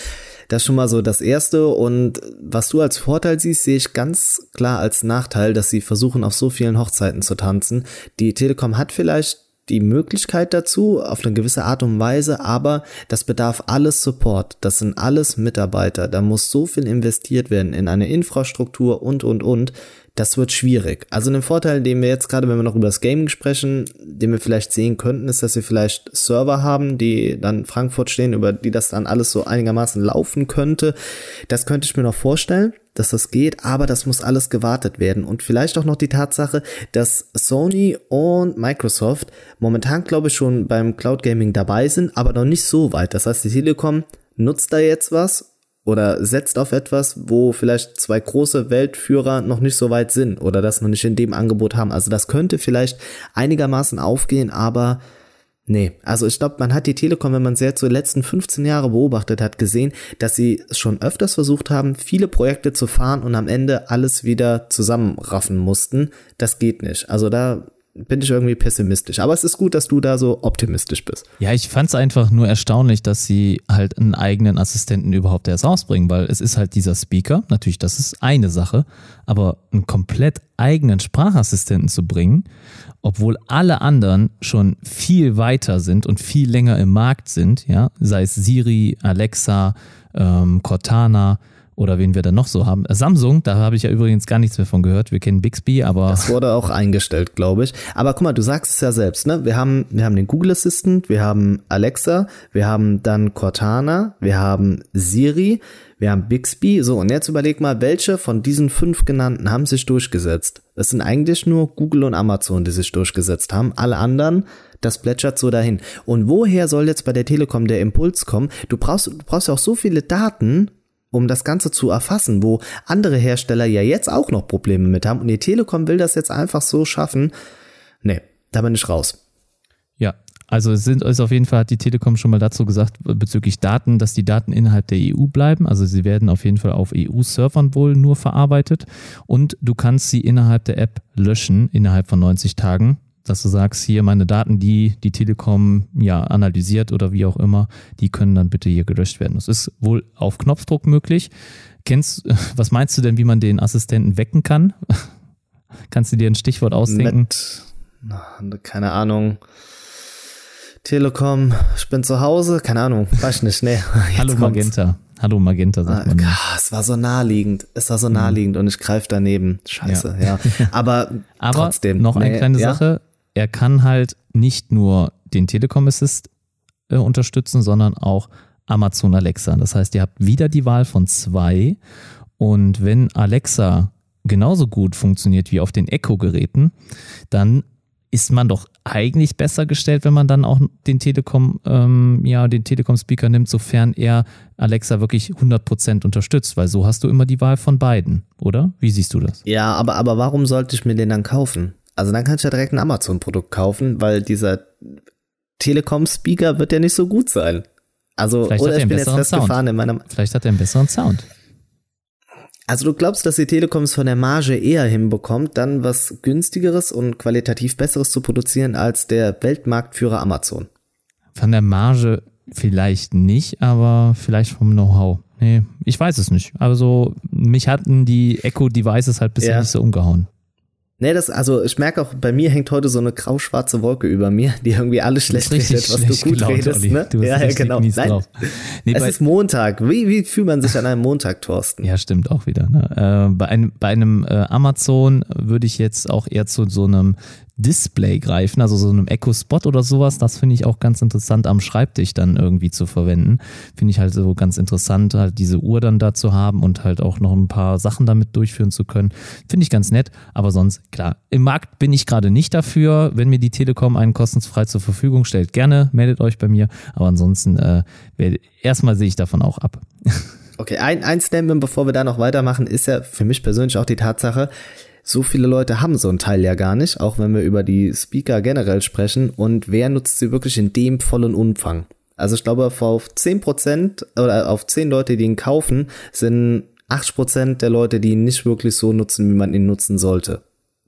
B: das ist schon mal so das Erste. Und was du als Vorteil siehst, sehe ich ganz klar als Nachteil, dass sie versuchen, auf so vielen Hochzeiten zu tanzen. Die Telekom hat vielleicht die Möglichkeit dazu, auf eine gewisse Art und Weise, aber das bedarf alles Support. Das sind alles Mitarbeiter. Da muss so viel investiert werden in eine Infrastruktur und, und, und das wird schwierig. Also ein Vorteil, den wir jetzt gerade, wenn wir noch über das Gaming sprechen, den wir vielleicht sehen könnten, ist, dass wir vielleicht Server haben, die dann Frankfurt stehen, über die das dann alles so einigermaßen laufen könnte. Das könnte ich mir noch vorstellen, dass das geht, aber das muss alles gewartet werden. Und vielleicht auch noch die Tatsache, dass Sony und Microsoft momentan, glaube ich, schon beim Cloud Gaming dabei sind, aber noch nicht so weit. Das heißt, die Telekom nutzt da jetzt was oder setzt auf etwas, wo vielleicht zwei große Weltführer noch nicht so weit sind oder das noch nicht in dem Angebot haben. Also das könnte vielleicht einigermaßen aufgehen, aber nee. Also ich glaube, man hat die Telekom, wenn man sie jetzt so die letzten 15 Jahre beobachtet hat, gesehen, dass sie schon öfters versucht haben, viele Projekte zu fahren und am Ende alles wieder zusammenraffen mussten. Das geht nicht. Also da bin ich irgendwie pessimistisch. Aber es ist gut, dass du da so optimistisch bist.
A: Ja, ich fand es einfach nur erstaunlich, dass sie halt einen eigenen Assistenten überhaupt erst ausbringen, weil es ist halt dieser Speaker, natürlich, das ist eine Sache, aber einen komplett eigenen Sprachassistenten zu bringen, obwohl alle anderen schon viel weiter sind und viel länger im Markt sind, ja, sei es Siri, Alexa, ähm, Cortana, oder wen wir dann noch so haben. Samsung, da habe ich ja übrigens gar nichts mehr von gehört. Wir kennen Bixby, aber.
B: Das wurde auch eingestellt, glaube ich. Aber guck mal, du sagst es ja selbst, ne? Wir haben, wir haben den Google Assistant, wir haben Alexa, wir haben dann Cortana, wir haben Siri, wir haben Bixby. So, und jetzt überleg mal, welche von diesen fünf genannten haben sich durchgesetzt? Es sind eigentlich nur Google und Amazon, die sich durchgesetzt haben. Alle anderen das plätschert so dahin. Und woher soll jetzt bei der Telekom der Impuls kommen? Du brauchst, du brauchst ja auch so viele Daten, um das Ganze zu erfassen, wo andere Hersteller ja jetzt auch noch Probleme mit haben und die Telekom will das jetzt einfach so schaffen. Nee, da bin ich raus.
A: Ja, also es sind ist auf jeden Fall hat die Telekom schon mal dazu gesagt bezüglich Daten, dass die Daten innerhalb der EU bleiben. Also sie werden auf jeden Fall auf EU-Servern wohl nur verarbeitet und du kannst sie innerhalb der App löschen innerhalb von 90 Tagen dass du sagst, hier meine Daten, die die Telekom ja analysiert oder wie auch immer, die können dann bitte hier gelöscht werden. Das ist wohl auf Knopfdruck möglich. Kennst, was meinst du denn, wie man den Assistenten wecken kann? Kannst du dir ein Stichwort ausdenken?
B: Mit, keine Ahnung. Telekom, ich bin zu Hause, keine Ahnung, weiß nicht, nee.
A: Hallo Magenta. Hallo Magenta, sagt man.
B: Ah, es war so naheliegend. Es war so naheliegend mhm. und ich greife daneben. Scheiße, ja. ja. Aber, Aber trotzdem.
A: Noch eine nee, kleine ja? Sache er kann halt nicht nur den Telekom Assist äh, unterstützen, sondern auch Amazon Alexa. Das heißt, ihr habt wieder die Wahl von zwei. Und wenn Alexa genauso gut funktioniert wie auf den Echo-Geräten, dann ist man doch eigentlich besser gestellt, wenn man dann auch den Telekom, ähm, ja, den Telekom-Speaker nimmt, sofern er Alexa wirklich 100% unterstützt, weil so hast du immer die Wahl von beiden, oder? Wie siehst du das?
B: Ja, aber, aber warum sollte ich mir den dann kaufen? Also dann kannst du ja direkt ein Amazon-Produkt kaufen, weil dieser Telekom-Speaker wird ja nicht so gut sein. Also,
A: Vielleicht oder ich bin jetzt festgefahren in meinem. Vielleicht hat er einen besseren Sound.
B: Also du glaubst, dass die Telekom es von der Marge eher hinbekommt, dann was günstigeres und qualitativ besseres zu produzieren als der Weltmarktführer Amazon?
A: Von der Marge vielleicht nicht, aber vielleicht vom Know-how. Nee, ich weiß es nicht. Also mich hatten die Echo Devices halt bisher ja. nicht so umgehauen.
B: Nee, das, also ich merke auch, bei mir hängt heute so eine grau-schwarze Wolke über mir, die irgendwie alles schlecht redet, was du gut gelaunt, redest. Ne? Du ja, ja, genau. Nein, nee, es ist Montag. Wie, wie fühlt man sich an einem Montag, Thorsten?
A: Ja, stimmt auch wieder. Ne? Äh, bei einem, bei einem äh, Amazon würde ich jetzt auch eher zu so einem Display greifen, also so einem Echo Spot oder sowas. Das finde ich auch ganz interessant am Schreibtisch dann irgendwie zu verwenden. Finde ich halt so ganz interessant, halt diese Uhr dann da zu haben und halt auch noch ein paar Sachen damit durchführen zu können. Finde ich ganz nett, aber sonst, klar, im Markt bin ich gerade nicht dafür. Wenn mir die Telekom einen kostenfrei zur Verfügung stellt, gerne meldet euch bei mir. Aber ansonsten, äh, erstmal sehe ich davon auch ab.
B: Okay, ein, ein Statement, bevor wir da noch weitermachen, ist ja für mich persönlich auch die Tatsache, so viele Leute haben so ein Teil ja gar nicht, auch wenn wir über die Speaker generell sprechen. Und wer nutzt sie wirklich in dem vollen Umfang? Also ich glaube, auf 10% oder auf 10 Leute, die ihn kaufen, sind 80% der Leute, die ihn nicht wirklich so nutzen, wie man ihn nutzen sollte.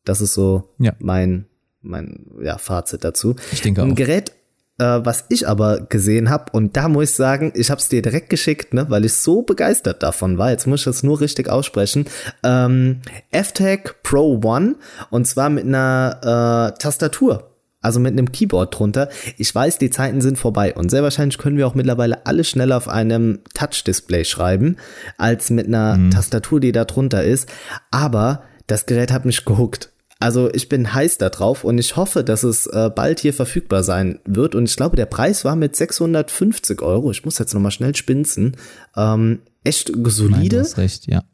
B: Das ist so ja. mein, mein ja, Fazit dazu.
A: Ich denke auch.
B: Ein Gerät, äh, was ich aber gesehen habe, und da muss ich sagen, ich habe es dir direkt geschickt, ne, weil ich so begeistert davon war. Jetzt muss ich das nur richtig aussprechen. Ähm, F-Tag Pro One und zwar mit einer äh, Tastatur. Also mit einem Keyboard drunter. Ich weiß, die Zeiten sind vorbei und sehr wahrscheinlich können wir auch mittlerweile alle schneller auf einem Touch-Display schreiben, als mit einer mhm. Tastatur, die da drunter ist. Aber das Gerät hat mich gehuckt. Also ich bin heiß da drauf und ich hoffe, dass es äh, bald hier verfügbar sein wird. Und ich glaube, der Preis war mit 650 Euro. Ich muss jetzt nochmal schnell spinzen. Ähm, echt solide.
A: Nein, recht, ja.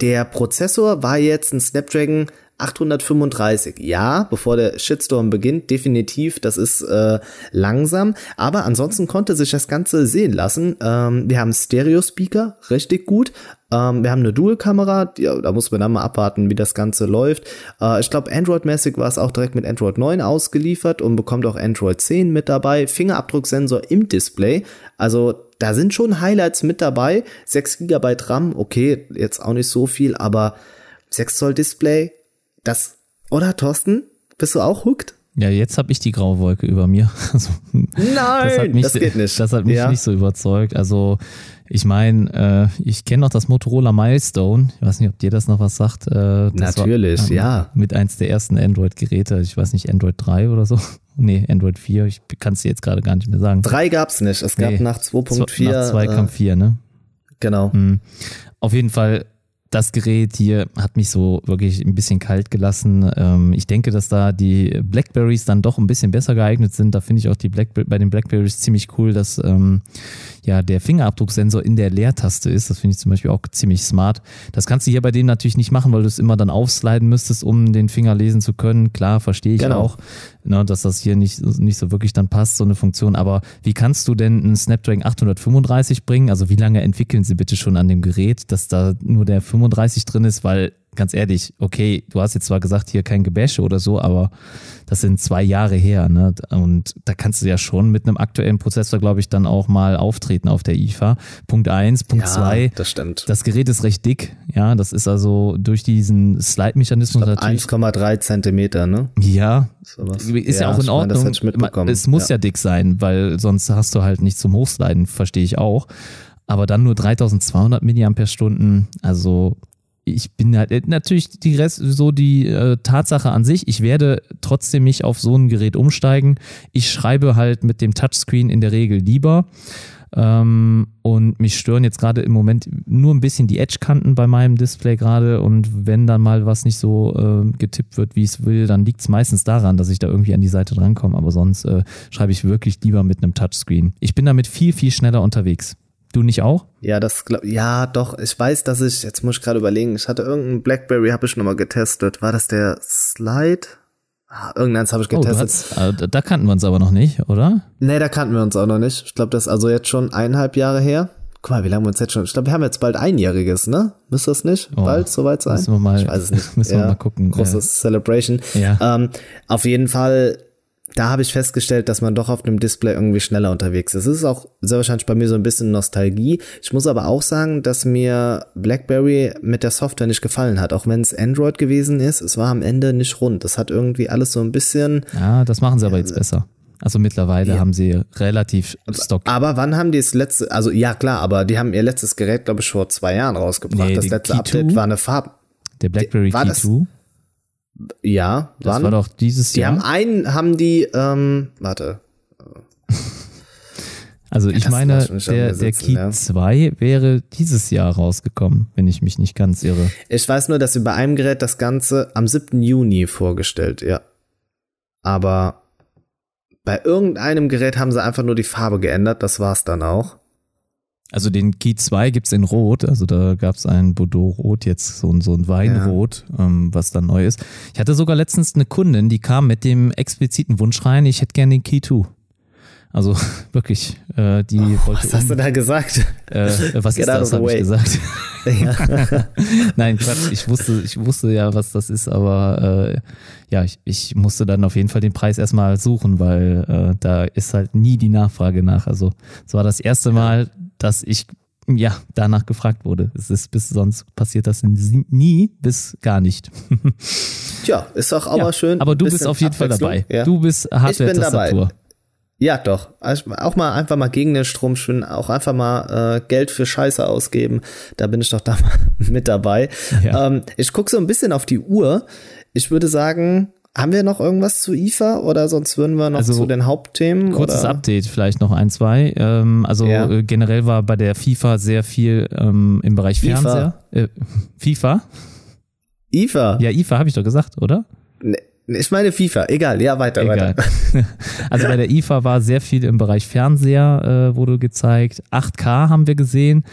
B: Der Prozessor war jetzt ein Snapdragon 835. Ja, bevor der Shitstorm beginnt, definitiv, das ist äh, langsam. Aber ansonsten konnte sich das Ganze sehen lassen. Ähm, wir haben Stereo-Speaker, richtig gut. Ähm, wir haben eine Dual-Kamera, ja, da muss man dann mal abwarten, wie das Ganze läuft. Äh, ich glaube, Android-mäßig war es auch direkt mit Android 9 ausgeliefert und bekommt auch Android 10 mit dabei. Fingerabdrucksensor im Display. Also da sind schon Highlights mit dabei. 6 GB RAM, okay, jetzt auch nicht so viel, aber 6 Zoll Display, das, oder Thorsten? Bist du auch hooked?
A: Ja, jetzt habe ich die graue Wolke über mir. Also,
B: Nein, das, mich, das, geht nicht.
A: Das hat mich ja. nicht so überzeugt. Also ich meine, äh, ich kenne noch das Motorola Milestone. Ich weiß nicht, ob dir das noch was sagt. Äh,
B: Natürlich, war, äh, ja.
A: Mit eins der ersten Android-Geräte. Ich weiß nicht, Android 3 oder so. Nee, Android 4. Ich kann es dir jetzt gerade gar nicht mehr sagen.
B: 3 gab es nicht. Es gab nee. nach 2.4.
A: Nach 2 kam 4, ne?
B: Genau. Mhm.
A: Auf jeden Fall das Gerät hier hat mich so wirklich ein bisschen kalt gelassen. Ähm, ich denke, dass da die Blackberries dann doch ein bisschen besser geeignet sind. Da finde ich auch die Black bei den Blackberries ziemlich cool, dass ähm, ja der Fingerabdrucksensor in der Leertaste ist. Das finde ich zum Beispiel auch ziemlich smart. Das kannst du hier bei denen natürlich nicht machen, weil du es immer dann aufsliden müsstest, um den Finger lesen zu können. Klar, verstehe ich genau. auch, ne, dass das hier nicht, nicht so wirklich dann passt, so eine Funktion. Aber wie kannst du denn einen Snapdragon 835 bringen? Also wie lange entwickeln sie bitte schon an dem Gerät, dass da nur der 35 35 drin ist, weil ganz ehrlich, okay, du hast jetzt zwar gesagt, hier kein Gebäsche oder so, aber das sind zwei Jahre her, ne? Und da kannst du ja schon mit einem aktuellen Prozessor, glaube ich, dann auch mal auftreten auf der IFA. Punkt eins, Punkt ja, zwei.
B: Das stimmt.
A: Das Gerät ist recht dick, ja. Das ist also durch diesen Slide-Mechanismus
B: natürlich. 1,3 Zentimeter, ne?
A: Ja. So ist ja, ja, auch in Ordnung. Meine, es muss ja. ja dick sein, weil sonst hast du halt nicht zum Hochsliden, verstehe ich auch aber dann nur 3200 mAh. Also ich bin halt äh, natürlich die Rest, so die äh, Tatsache an sich, ich werde trotzdem nicht auf so ein Gerät umsteigen. Ich schreibe halt mit dem Touchscreen in der Regel lieber. Ähm, und mich stören jetzt gerade im Moment nur ein bisschen die Edge-Kanten bei meinem Display gerade. Und wenn dann mal was nicht so äh, getippt wird, wie es will, dann liegt es meistens daran, dass ich da irgendwie an die Seite drankomme. Aber sonst äh, schreibe ich wirklich lieber mit einem Touchscreen. Ich bin damit viel, viel schneller unterwegs. Du nicht auch?
B: Ja, das glaub, ja, doch. Ich weiß, dass ich, jetzt muss ich gerade überlegen, ich hatte irgendeinen Blackberry, habe ich nochmal getestet. War das der Slide? Ah, irgendeins habe ich getestet.
A: Oh, äh, da kannten wir uns aber noch nicht, oder?
B: Nee, da kannten wir uns auch noch nicht. Ich glaube, das ist also jetzt schon eineinhalb Jahre her. Guck mal, wie lange wir uns jetzt schon. Ich glaube, wir haben jetzt bald einjähriges, ne? Müsste das nicht oh, bald soweit sein?
A: Müssen wir mal,
B: ich weiß es nicht.
A: Müssen ja, wir mal gucken.
B: Großes ja. Celebration.
A: Ja.
B: Ähm, auf jeden Fall da habe ich festgestellt, dass man doch auf dem Display irgendwie schneller unterwegs ist. Es ist auch sehr wahrscheinlich bei mir so ein bisschen Nostalgie. Ich muss aber auch sagen, dass mir BlackBerry mit der Software nicht gefallen hat, auch wenn es Android gewesen ist. Es war am Ende nicht rund. Das hat irgendwie alles so ein bisschen.
A: Ja, das machen sie aber jetzt besser. Also mittlerweile ja. haben sie relativ Stock.
B: Aber wann haben die das letzte, also ja klar, aber die haben ihr letztes Gerät, glaube ich, vor zwei Jahren rausgebracht. Nee, das letzte Update war eine Farbe.
A: Der BlackBerry war Key 2?
B: Ja,
A: das wann? war doch dieses
B: die
A: Jahr.
B: Die haben einen, haben die, ähm, warte.
A: Also ich meine, der, der Key ja. 2 wäre dieses Jahr rausgekommen, wenn ich mich nicht ganz irre.
B: Ich weiß nur, dass sie bei einem Gerät das Ganze am 7. Juni vorgestellt, ja. aber bei irgendeinem Gerät haben sie einfach nur die Farbe geändert, das war's dann auch.
A: Also den Key 2 gibt's in Rot, also da gab's ein Bordeaux Rot jetzt, so, so ein Weinrot, ja. ähm, was dann neu ist. Ich hatte sogar letztens eine Kundin, die kam mit dem expliziten Wunsch rein, ich hätte gerne den Key 2. Also wirklich, äh, die
B: oh, wollte. Was hast du da gesagt?
A: Äh, was ist das, habe ich gesagt. Nein, Quatsch, ich wusste, ich wusste ja, was das ist, aber äh, ja, ich, ich musste dann auf jeden Fall den Preis erstmal suchen, weil äh, da ist halt nie die Nachfrage nach. Also es war das erste Mal, dass ich ja, danach gefragt wurde. Es ist bis sonst passiert das nie bis gar nicht.
B: Tja, ist doch aber ja, schön.
A: Aber du bist auf jeden Fall dabei. Ja. Du bist Hardware-Tastatur.
B: Ja, doch. Also auch mal einfach mal gegen den Strom schwimmen, auch einfach mal äh, Geld für Scheiße ausgeben. Da bin ich doch da mal mit dabei. Ja. Ähm, ich gucke so ein bisschen auf die Uhr. Ich würde sagen, haben wir noch irgendwas zu IFA oder sonst würden wir noch also, zu den Hauptthemen?
A: Kurzes
B: oder?
A: Update, vielleicht noch ein, zwei. Ähm, also ja. äh, generell war bei der FIFA sehr viel ähm, im Bereich Fernseher. Äh, FIFA?
B: IFA?
A: Ja, IFA habe ich doch gesagt, oder?
B: Nee. Ich meine FIFA, egal, ja, weiter, egal. weiter.
A: Also bei der IFA war sehr viel im Bereich Fernseher, äh, wurde gezeigt. 8K haben wir gesehen.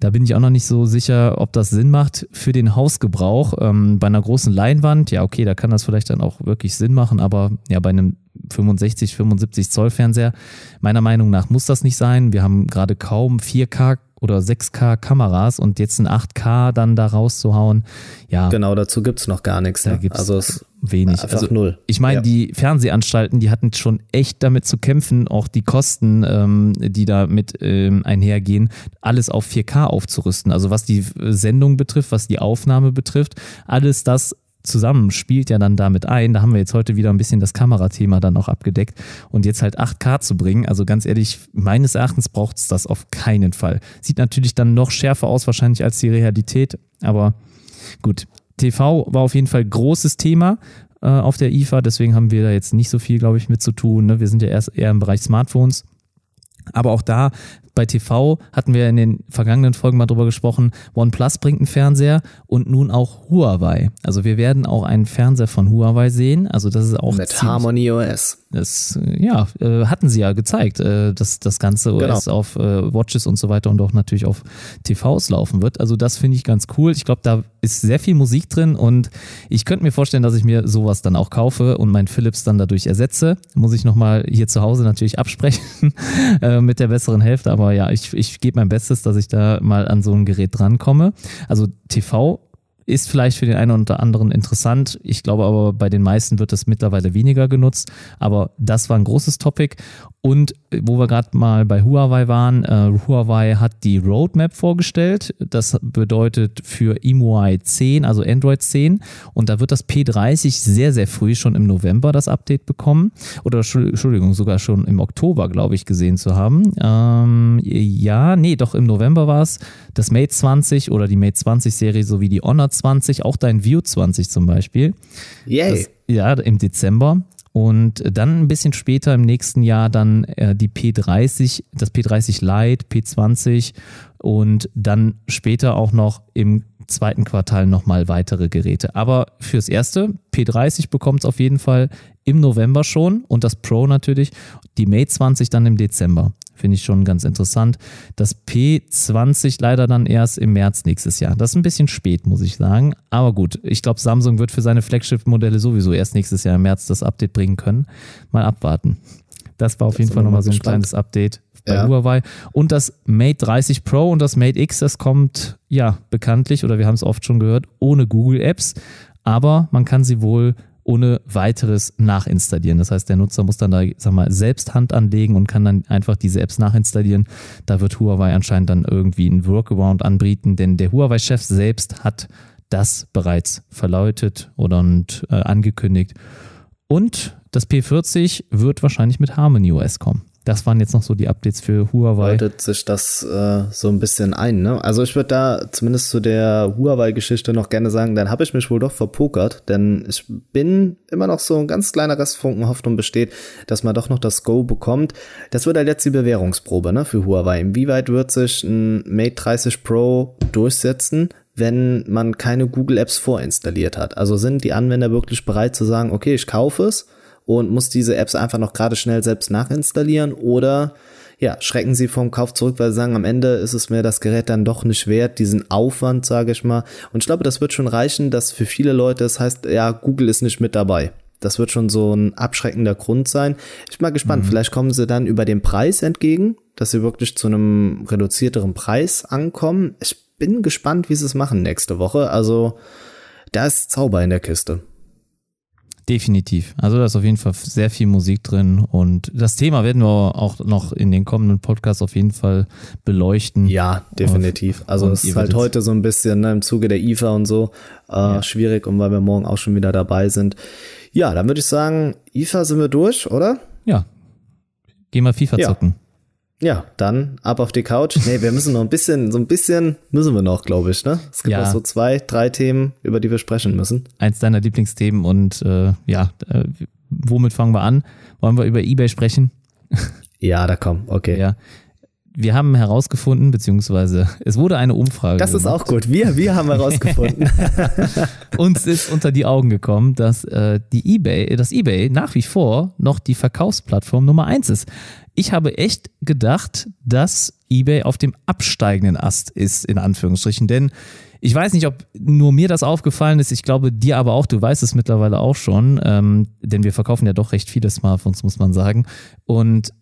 A: Da bin ich auch noch nicht so sicher, ob das Sinn macht für den Hausgebrauch. Ähm, bei einer großen Leinwand, ja, okay, da kann das vielleicht dann auch wirklich Sinn machen, aber ja, bei einem 65, 75 Zoll Fernseher, meiner Meinung nach muss das nicht sein. Wir haben gerade kaum 4K oder 6K Kameras und jetzt ein 8K dann da rauszuhauen, ja.
B: Genau, dazu gibt's noch gar nichts.
A: Ne? Also es wenig. Also null. Ich meine, ja. die Fernsehanstalten, die hatten schon echt damit zu kämpfen, auch die Kosten, ähm, die da mit ähm, einhergehen, alles auf 4K aufzurüsten. Also was die Sendung betrifft, was die Aufnahme betrifft, alles das zusammen spielt ja dann damit ein. Da haben wir jetzt heute wieder ein bisschen das Kamerathema dann auch abgedeckt. Und jetzt halt 8K zu bringen, also ganz ehrlich, meines Erachtens braucht es das auf keinen Fall. Sieht natürlich dann noch schärfer aus wahrscheinlich als die Realität, aber gut. TV war auf jeden Fall großes Thema äh, auf der IFA, deswegen haben wir da jetzt nicht so viel, glaube ich, mit zu tun. Ne? Wir sind ja erst eher im Bereich Smartphones. Aber auch da bei TV hatten wir in den vergangenen Folgen mal drüber gesprochen. OnePlus bringt einen Fernseher und nun auch Huawei. Also wir werden auch einen Fernseher von Huawei sehen. Also das ist auch
B: mit Harmony OS.
A: Das, ja, äh, hatten sie ja gezeigt, äh, dass das ganze OS genau. auf äh, Watches und so weiter und auch natürlich auf TVs laufen wird. Also das finde ich ganz cool. Ich glaube, da ist sehr viel Musik drin und ich könnte mir vorstellen, dass ich mir sowas dann auch kaufe und mein Philips dann dadurch ersetze. Muss ich nochmal hier zu Hause natürlich absprechen mit der besseren Hälfte, aber ja, ich, ich gebe mein Bestes, dass ich da mal an so ein Gerät drankomme. Also TV ist vielleicht für den einen oder anderen interessant. Ich glaube aber, bei den meisten wird das mittlerweile weniger genutzt. Aber das war ein großes Topic. Und äh, wo wir gerade mal bei Huawei waren, äh, Huawei hat die Roadmap vorgestellt. Das bedeutet für EMUI 10, also Android 10. Und da wird das P30 sehr, sehr früh schon im November das Update bekommen. Oder Entschuldigung, sogar schon im Oktober, glaube ich, gesehen zu haben. Ähm, ja, nee, doch im November war es. Das Mate 20 oder die Mate 20 Serie sowie die Honor 20, auch dein View 20 zum Beispiel.
B: Yay.
A: Das, ja, im Dezember. Und dann ein bisschen später im nächsten Jahr dann äh, die P30, das P30 Lite, P20 und dann später auch noch im zweiten Quartal nochmal weitere Geräte. Aber fürs erste, P30 bekommt es auf jeden Fall im November schon und das Pro natürlich, die Mate 20 dann im Dezember. Finde ich schon ganz interessant. Das P20 leider dann erst im März nächstes Jahr. Das ist ein bisschen spät, muss ich sagen. Aber gut, ich glaube, Samsung wird für seine Flagship-Modelle sowieso erst nächstes Jahr im März das Update bringen können. Mal abwarten. Das war auf das jeden Fall nochmal so ein kleines Update bei ja. Huawei. Und das Mate 30 Pro und das Mate X, das kommt ja bekanntlich, oder wir haben es oft schon gehört, ohne Google Apps. Aber man kann sie wohl ohne weiteres nachinstallieren. Das heißt, der Nutzer muss dann da, sag mal, selbst Hand anlegen und kann dann einfach diese Apps nachinstallieren. Da wird Huawei anscheinend dann irgendwie einen Workaround anbieten, denn der Huawei-Chef selbst hat das bereits verläutet oder und, äh, angekündigt. Und das P40 wird wahrscheinlich mit Harmony OS kommen. Das waren jetzt noch so die Updates für Huawei.
B: Deutet sich das äh, so ein bisschen ein, ne? Also ich würde da zumindest zu der Huawei-Geschichte noch gerne sagen, dann habe ich mich wohl doch verpokert, denn ich bin immer noch so ein ganz kleiner Restfunken Hoffnung besteht, dass man doch noch das Go bekommt. Das wird halt jetzt die Bewährungsprobe, ne, für Huawei. Inwieweit wird sich ein Mate 30 Pro durchsetzen? wenn man keine Google Apps vorinstalliert hat. Also sind die Anwender wirklich bereit zu sagen, okay, ich kaufe es und muss diese Apps einfach noch gerade schnell selbst nachinstallieren oder ja, schrecken sie vom Kauf zurück, weil sie sagen, am Ende ist es mir das Gerät dann doch nicht wert, diesen Aufwand, sage ich mal. Und ich glaube, das wird schon reichen, dass für viele Leute es das heißt, ja, Google ist nicht mit dabei. Das wird schon so ein abschreckender Grund sein. Ich bin mal gespannt, mhm. vielleicht kommen sie dann über den Preis entgegen, dass sie wirklich zu einem reduzierteren Preis ankommen. Ich bin gespannt, wie sie es machen nächste Woche. Also, da ist Zauber in der Kiste.
A: Definitiv. Also da ist auf jeden Fall sehr viel Musik drin und das Thema werden wir auch noch in den kommenden Podcasts auf jeden Fall beleuchten.
B: Ja, definitiv. Also es ist halt heute so ein bisschen ne, im Zuge der IFA und so äh, ja. schwierig und weil wir morgen auch schon wieder dabei sind. Ja, dann würde ich sagen, IFA sind wir durch, oder?
A: Ja. Gehen wir FIFA
B: ja.
A: zocken.
B: Ja, dann ab auf die Couch. Nee, wir müssen noch ein bisschen, so ein bisschen müssen wir noch, glaube ich, ne? Es gibt ja. noch so zwei, drei Themen, über die wir sprechen müssen.
A: Eins deiner Lieblingsthemen und äh, ja, äh, womit fangen wir an? Wollen wir über Ebay sprechen?
B: Ja, da komm, okay.
A: Ja. Wir haben herausgefunden, beziehungsweise es wurde eine Umfrage.
B: Das gemacht. ist auch gut. Wir, wir haben herausgefunden.
A: Uns ist unter die Augen gekommen, dass äh, die eBay, das eBay nach wie vor noch die Verkaufsplattform Nummer eins ist ich habe echt gedacht, dass eBay auf dem absteigenden Ast ist, in Anführungsstrichen. Denn ich weiß nicht, ob nur mir das aufgefallen ist. Ich glaube dir aber auch. Du weißt es mittlerweile auch schon. Ähm, denn wir verkaufen ja doch recht viele Smartphones, muss man sagen. Und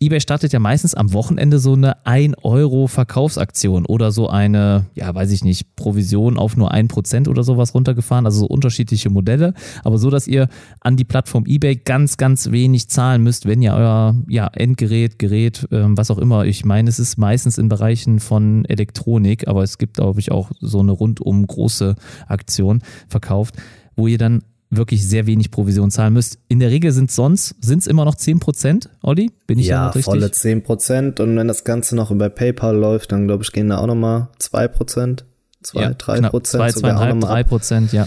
A: eBay startet ja meistens am Wochenende so eine 1-Euro-Verkaufsaktion oder so eine, ja, weiß ich nicht, Provision auf nur 1% oder sowas runtergefahren, also so unterschiedliche Modelle, aber so, dass ihr an die Plattform eBay ganz, ganz wenig zahlen müsst, wenn ihr euer ja, Endgerät, Gerät, ähm, was auch immer, ich meine, es ist meistens in Bereichen von Elektronik, aber es gibt, glaube ich, auch so eine rundum große Aktion verkauft, wo ihr dann wirklich sehr wenig Provision zahlen müsst. In der Regel sind es sonst, sind es immer noch 10%, Olli?
B: Bin ich ja, richtig? volle 10%. Und wenn das Ganze noch über PayPal läuft, dann glaube ich, gehen da auch nochmal 2%, 2, ja, 3%.
A: Prozent 2, 2,5, 3 Prozent, ja.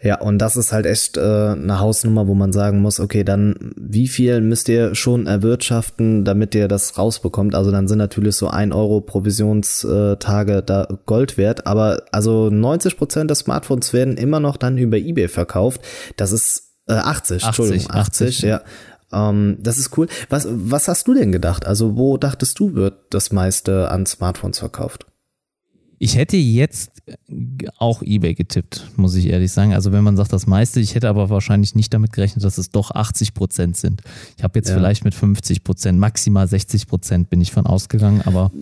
B: Ja, und das ist halt echt äh, eine Hausnummer, wo man sagen muss, okay, dann wie viel müsst ihr schon erwirtschaften, damit ihr das rausbekommt? Also dann sind natürlich so ein Euro Provisionstage da Gold wert, aber also 90 Prozent der Smartphones werden immer noch dann über eBay verkauft. Das ist äh, 80, 80 Entschuldigung, 80, 80 ja. Ähm, das ist cool. Was, was hast du denn gedacht? Also wo dachtest du, wird das meiste an Smartphones verkauft?
A: Ich hätte jetzt auch eBay getippt, muss ich ehrlich sagen. Also wenn man sagt das meiste, ich hätte aber wahrscheinlich nicht damit gerechnet, dass es doch 80 Prozent sind. Ich habe jetzt ja. vielleicht mit 50 Prozent, maximal 60 Prozent bin ich von ausgegangen, aber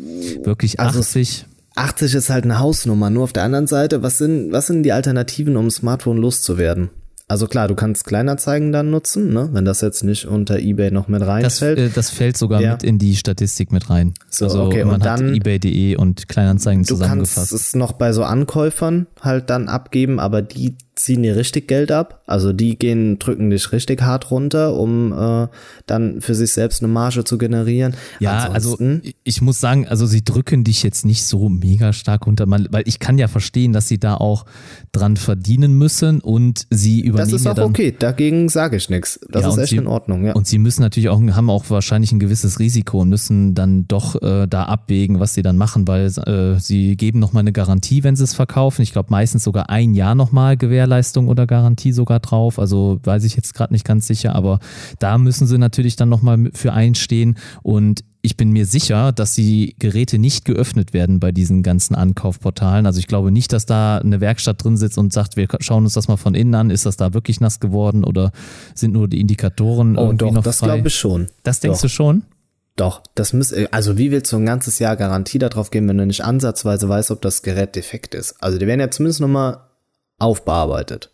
A: wirklich 80. Also
B: 80 ist halt eine Hausnummer. Nur auf der anderen Seite, was sind, was sind die Alternativen, um Smartphone loszuwerden? Also klar, du kannst Kleinanzeigen dann nutzen, ne? wenn das jetzt nicht unter eBay noch mit reinfällt.
A: Das, äh, das fällt sogar ja. mit in die Statistik mit rein.
B: So, also okay, man und dann
A: eBay.de und Kleinanzeigen
B: du
A: zusammengefasst.
B: Du kannst es noch bei so Ankäufern halt dann abgeben, aber die ziehen dir richtig Geld ab. Also die gehen, drücken dich richtig hart runter, um äh, dann für sich selbst eine Marge zu generieren.
A: Ja, also Ansonsten, also ich muss sagen, also sie drücken dich jetzt nicht so mega stark runter, weil ich kann ja verstehen, dass sie da auch dran verdienen müssen und sie übernehmen.
B: Das ist auch
A: ja
B: okay, dagegen sage ich nichts. Das ja, ist echt
A: sie,
B: in Ordnung, ja.
A: Und sie müssen natürlich auch, haben auch wahrscheinlich ein gewisses Risiko und müssen dann doch äh, da abwägen, was sie dann machen, weil äh, sie geben nochmal eine Garantie, wenn sie es verkaufen. Ich glaube meistens sogar ein Jahr nochmal gewähren Gewährleistung oder Garantie sogar drauf. Also weiß ich jetzt gerade nicht ganz sicher, aber da müssen sie natürlich dann nochmal für einstehen und ich bin mir sicher, dass die Geräte nicht geöffnet werden bei diesen ganzen Ankaufportalen. Also ich glaube nicht, dass da eine Werkstatt drin sitzt und sagt, wir schauen uns das mal von innen an. Ist das da wirklich nass geworden oder sind nur die Indikatoren oh, irgendwie
B: doch,
A: noch
B: das
A: frei? Das
B: glaube ich schon.
A: Das denkst doch. du schon?
B: Doch, das müsste, also wie willst du ein ganzes Jahr Garantie darauf geben, wenn du nicht ansatzweise weißt, ob das Gerät defekt ist? Also die werden ja zumindest nochmal aufbearbeitet.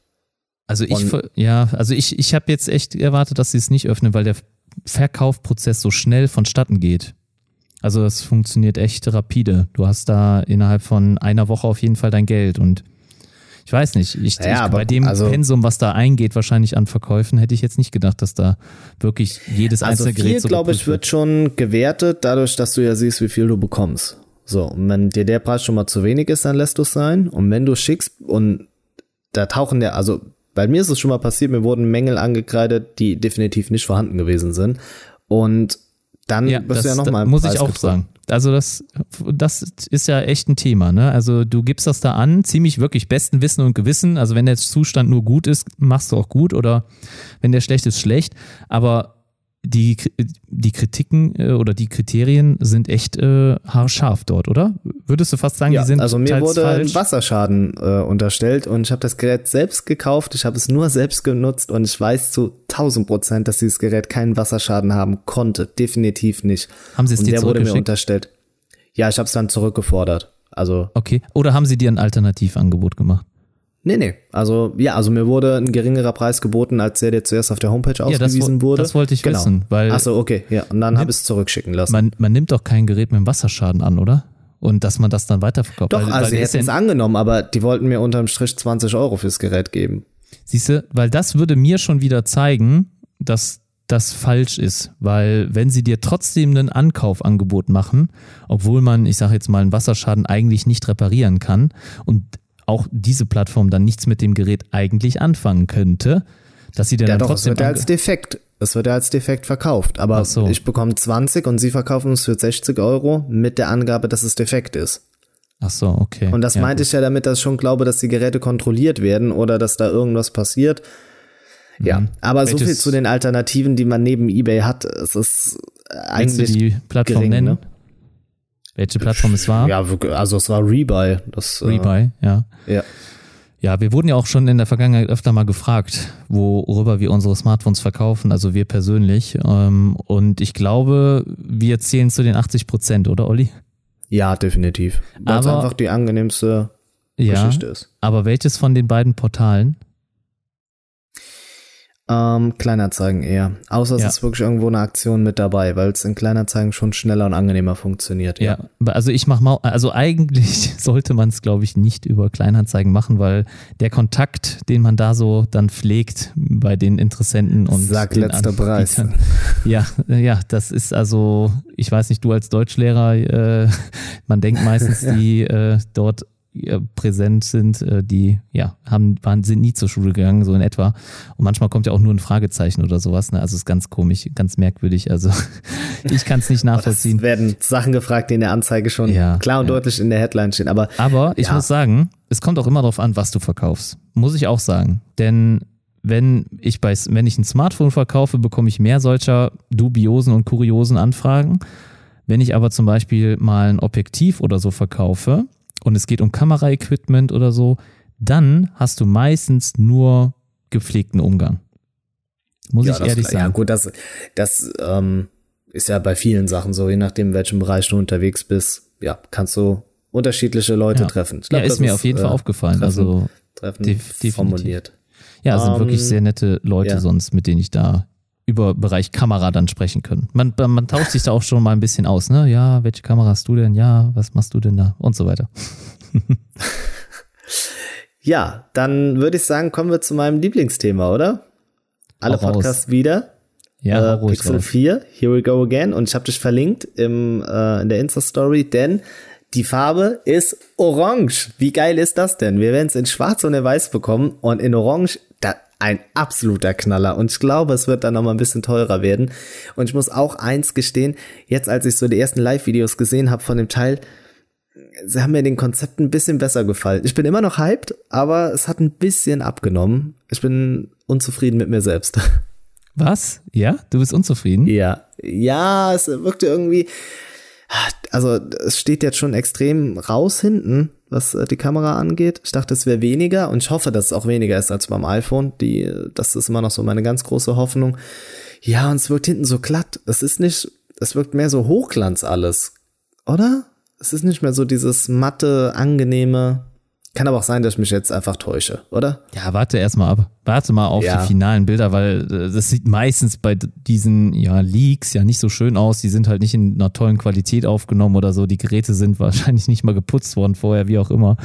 A: Also ich, Und ja, also ich, ich habe jetzt echt erwartet, dass sie es nicht öffnen, weil der Verkaufprozess so schnell vonstatten geht. Also das funktioniert echt rapide. Du hast da innerhalb von einer Woche auf jeden Fall dein Geld und ich weiß nicht, ich,
B: ja,
A: ich bei dem also, Pensum, was da eingeht, wahrscheinlich an Verkäufen, hätte ich jetzt nicht gedacht, dass da wirklich jedes
B: also
A: einzelne Gerät
B: viel, so glaube ich, wird schon gewertet, dadurch, dass du ja siehst, wie viel du bekommst. So, und wenn dir der Preis schon mal zu wenig ist, dann lässt du es sein. Und wenn du schickst und da tauchen der, also bei mir ist es schon mal passiert, mir wurden Mängel angekreidet, die definitiv nicht vorhanden gewesen sind. Und dann
A: ja, wirst das, du ja nochmal
B: Muss ich auch sagen.
A: Also das, das ist ja echt ein Thema. Ne? Also du gibst das da an, ziemlich wirklich besten Wissen und Gewissen. Also wenn der Zustand nur gut ist, machst du auch gut oder wenn der schlecht ist, schlecht. Aber die, die Kritiken äh, oder die Kriterien sind echt äh, haarscharf dort, oder? Würdest du fast sagen,
B: ja,
A: die sind
B: Also mir wurde
A: falsch?
B: ein Wasserschaden äh, unterstellt und ich habe das Gerät selbst gekauft, ich habe es nur selbst genutzt und ich weiß zu 1000 Prozent, dass dieses Gerät keinen Wasserschaden haben konnte. Definitiv nicht.
A: Haben sie es
B: und
A: dir
B: der wurde mir unterstellt. Ja, ich habe es dann zurückgefordert. Also
A: Okay. Oder haben sie dir ein Alternativangebot gemacht?
B: Nee, nee. Also, ja, also mir wurde ein geringerer Preis geboten, als der, der zuerst auf der Homepage
A: Ja, das
B: ausgewiesen wurde.
A: das wollte ich
B: genau.
A: wissen, weil-
B: Ach so, okay, ja. Und dann habe ich es zurückschicken lassen.
A: Man, man nimmt doch kein Gerät mit einem Wasserschaden an, oder? Und dass man das dann weiterverkauft.
B: Doch,
A: weil,
B: also sie hätten es angenommen, aber die wollten mir unterm Strich 20 Euro fürs Gerät geben.
A: Siehst du, weil das würde mir schon wieder zeigen, dass das falsch ist. Weil wenn sie dir trotzdem ein Ankaufangebot machen, obwohl man, ich sage jetzt mal, einen Wasserschaden eigentlich nicht reparieren kann und auch diese Plattform dann nichts mit dem Gerät eigentlich anfangen könnte, dass sie dir
B: Ja,
A: dann
B: doch, es
A: trotzdem
B: wird ja als defekt. Es wird ja als defekt verkauft. Aber
A: so.
B: ich bekomme 20 und sie verkaufen es für 60 Euro mit der Angabe, dass es defekt ist.
A: Ach so, okay.
B: Und das
A: ja,
B: meinte
A: gut.
B: ich ja damit, dass ich schon glaube, dass die Geräte kontrolliert werden oder dass da irgendwas passiert. Ja, aber so
A: Mhm. Welches-
B: viel zu den Alternativen, die man neben eBay hat. Es ist
A: Willst du
B: eigentlich
A: die Plattform
B: gering,
A: nennen?
B: ne?
A: Welche Plattform es war?
B: Ja, also es war Rebuy. Das, äh,
A: Rebuy, ja.
B: Ja.
A: Ja, wir wurden ja auch schon in der Vergangenheit öfter mal gefragt, worüber wir unsere Smartphones verkaufen, also wir persönlich. Ähm, Und ich glaube, wir zählen zu den 80 Prozent, oder Olli?
B: ja, definitiv. Weil es einfach die angenehmste
A: Ja.
B: Geschichte ist.
A: Aber welches von den beiden Portalen?
B: Ähm, Kleinanzeigen eher. Außer es
A: Ja.
B: ist wirklich irgendwo eine Aktion mit dabei, weil es in Kleinanzeigen schon schneller und angenehmer funktioniert.
A: Ja, also ich mache mal, also eigentlich sollte man es, glaube ich, nicht über Kleinanzeigen machen, weil der Kontakt, den man da so dann pflegt bei den Interessenten und
B: Sag
A: den
B: letzter Preis.
A: Ja, ja, das ist also, ich weiß nicht, du als Deutschlehrer, äh, man denkt meistens, die äh, dort präsent sind, äh, die ja haben waren sind nie zur Schule gegangen so in etwa und manchmal kommt ja auch nur ein Fragezeichen oder sowas ne also ist ganz komisch ganz merkwürdig also ich kann es nicht
B: Es
A: nachvollziehen
B: werden Sachen gefragt, die in der Anzeige schon
A: Ja,
B: klar und
A: ja.
B: deutlich in der Headline stehen. Aber
A: Aber ich
B: Ja.
A: muss sagen, es kommt auch immer darauf an, was du verkaufst. Muss ich auch sagen. Denn wenn ich bei, wenn ich ein Smartphone verkaufe, bekomme ich mehr solcher dubiosen und kuriosen Anfragen. Wenn ich aber zum Beispiel mal ein Objektiv oder so verkaufe und es geht um Kameraequipment oder so, dann hast du meistens nur gepflegten Umgang. Muss
B: ja,
A: ich
B: das,
A: ehrlich
B: ja
A: sagen.
B: gut, das, das ähm, ist ja bei vielen Sachen so, je nachdem, in welchem Bereich du unterwegs bist, ja, kannst du unterschiedliche Leute
A: Ja.
B: treffen. Ich
A: Ja,
B: glaub,
A: ist
B: das
A: mir auf jeden Fall
B: äh,
A: aufgefallen.
B: Treffen,
A: Also
B: treffen
A: def- definitiv.
B: formuliert.
A: Ja, es sind
B: Ähm,
A: wirklich sehr nette Leute
B: ja.
A: sonst, mit denen ich da über Bereich Kamera dann sprechen können. Man, man tauscht sich da auch schon mal ein bisschen aus, ne? Ja, welche Kamera hast du denn? Ja, was machst du denn da? Und so weiter.
B: Ja, dann würde ich sagen, kommen wir zu meinem Lieblingsthema, oder? Alle
A: raus.
B: Podcasts wieder.
A: Ja,
B: äh, Pixel
A: raus.
B: 4, here we go again. Und ich habe dich verlinkt im, äh, in der Insta-Story, denn die Farbe ist orange. Wie geil ist das denn? Wir werden es in schwarz und in weiß bekommen und in orange, da, ein absoluter Knaller. Und ich glaube, es wird dann noch mal ein bisschen teurer werden. Und ich muss auch eins gestehen, jetzt als ich so die ersten Live-Videos gesehen habe von dem Teil, sie haben mir den Konzept ein bisschen besser gefallen. Ich bin immer noch hyped, aber es hat ein bisschen abgenommen. Ich bin unzufrieden mit mir selbst.
A: Was? Ja? Du bist unzufrieden?
B: Ja, ja, es wirkte irgendwie, also es steht jetzt schon extrem raus hinten, was äh, die Kamera angeht. Ich dachte, es wäre weniger und ich hoffe, dass es auch weniger ist als beim iPhone. Die, das ist immer noch so meine ganz große Hoffnung. Ja, und es wirkt hinten so glatt. Es ist nicht, es wirkt mehr so Hochglanz alles, oder? Es ist nicht mehr so dieses matte, angenehme. Kann aber auch sein, dass ich mich jetzt einfach täusche, oder?
A: Ja, warte erstmal ab. Warte mal auf
B: Ja.
A: die finalen Bilder, weil äh, das sieht meistens bei diesen ja, Leaks ja nicht so schön aus. Die sind halt nicht in einer tollen Qualität aufgenommen oder so. Die Geräte sind wahrscheinlich nicht mal geputzt worden vorher, wie auch immer.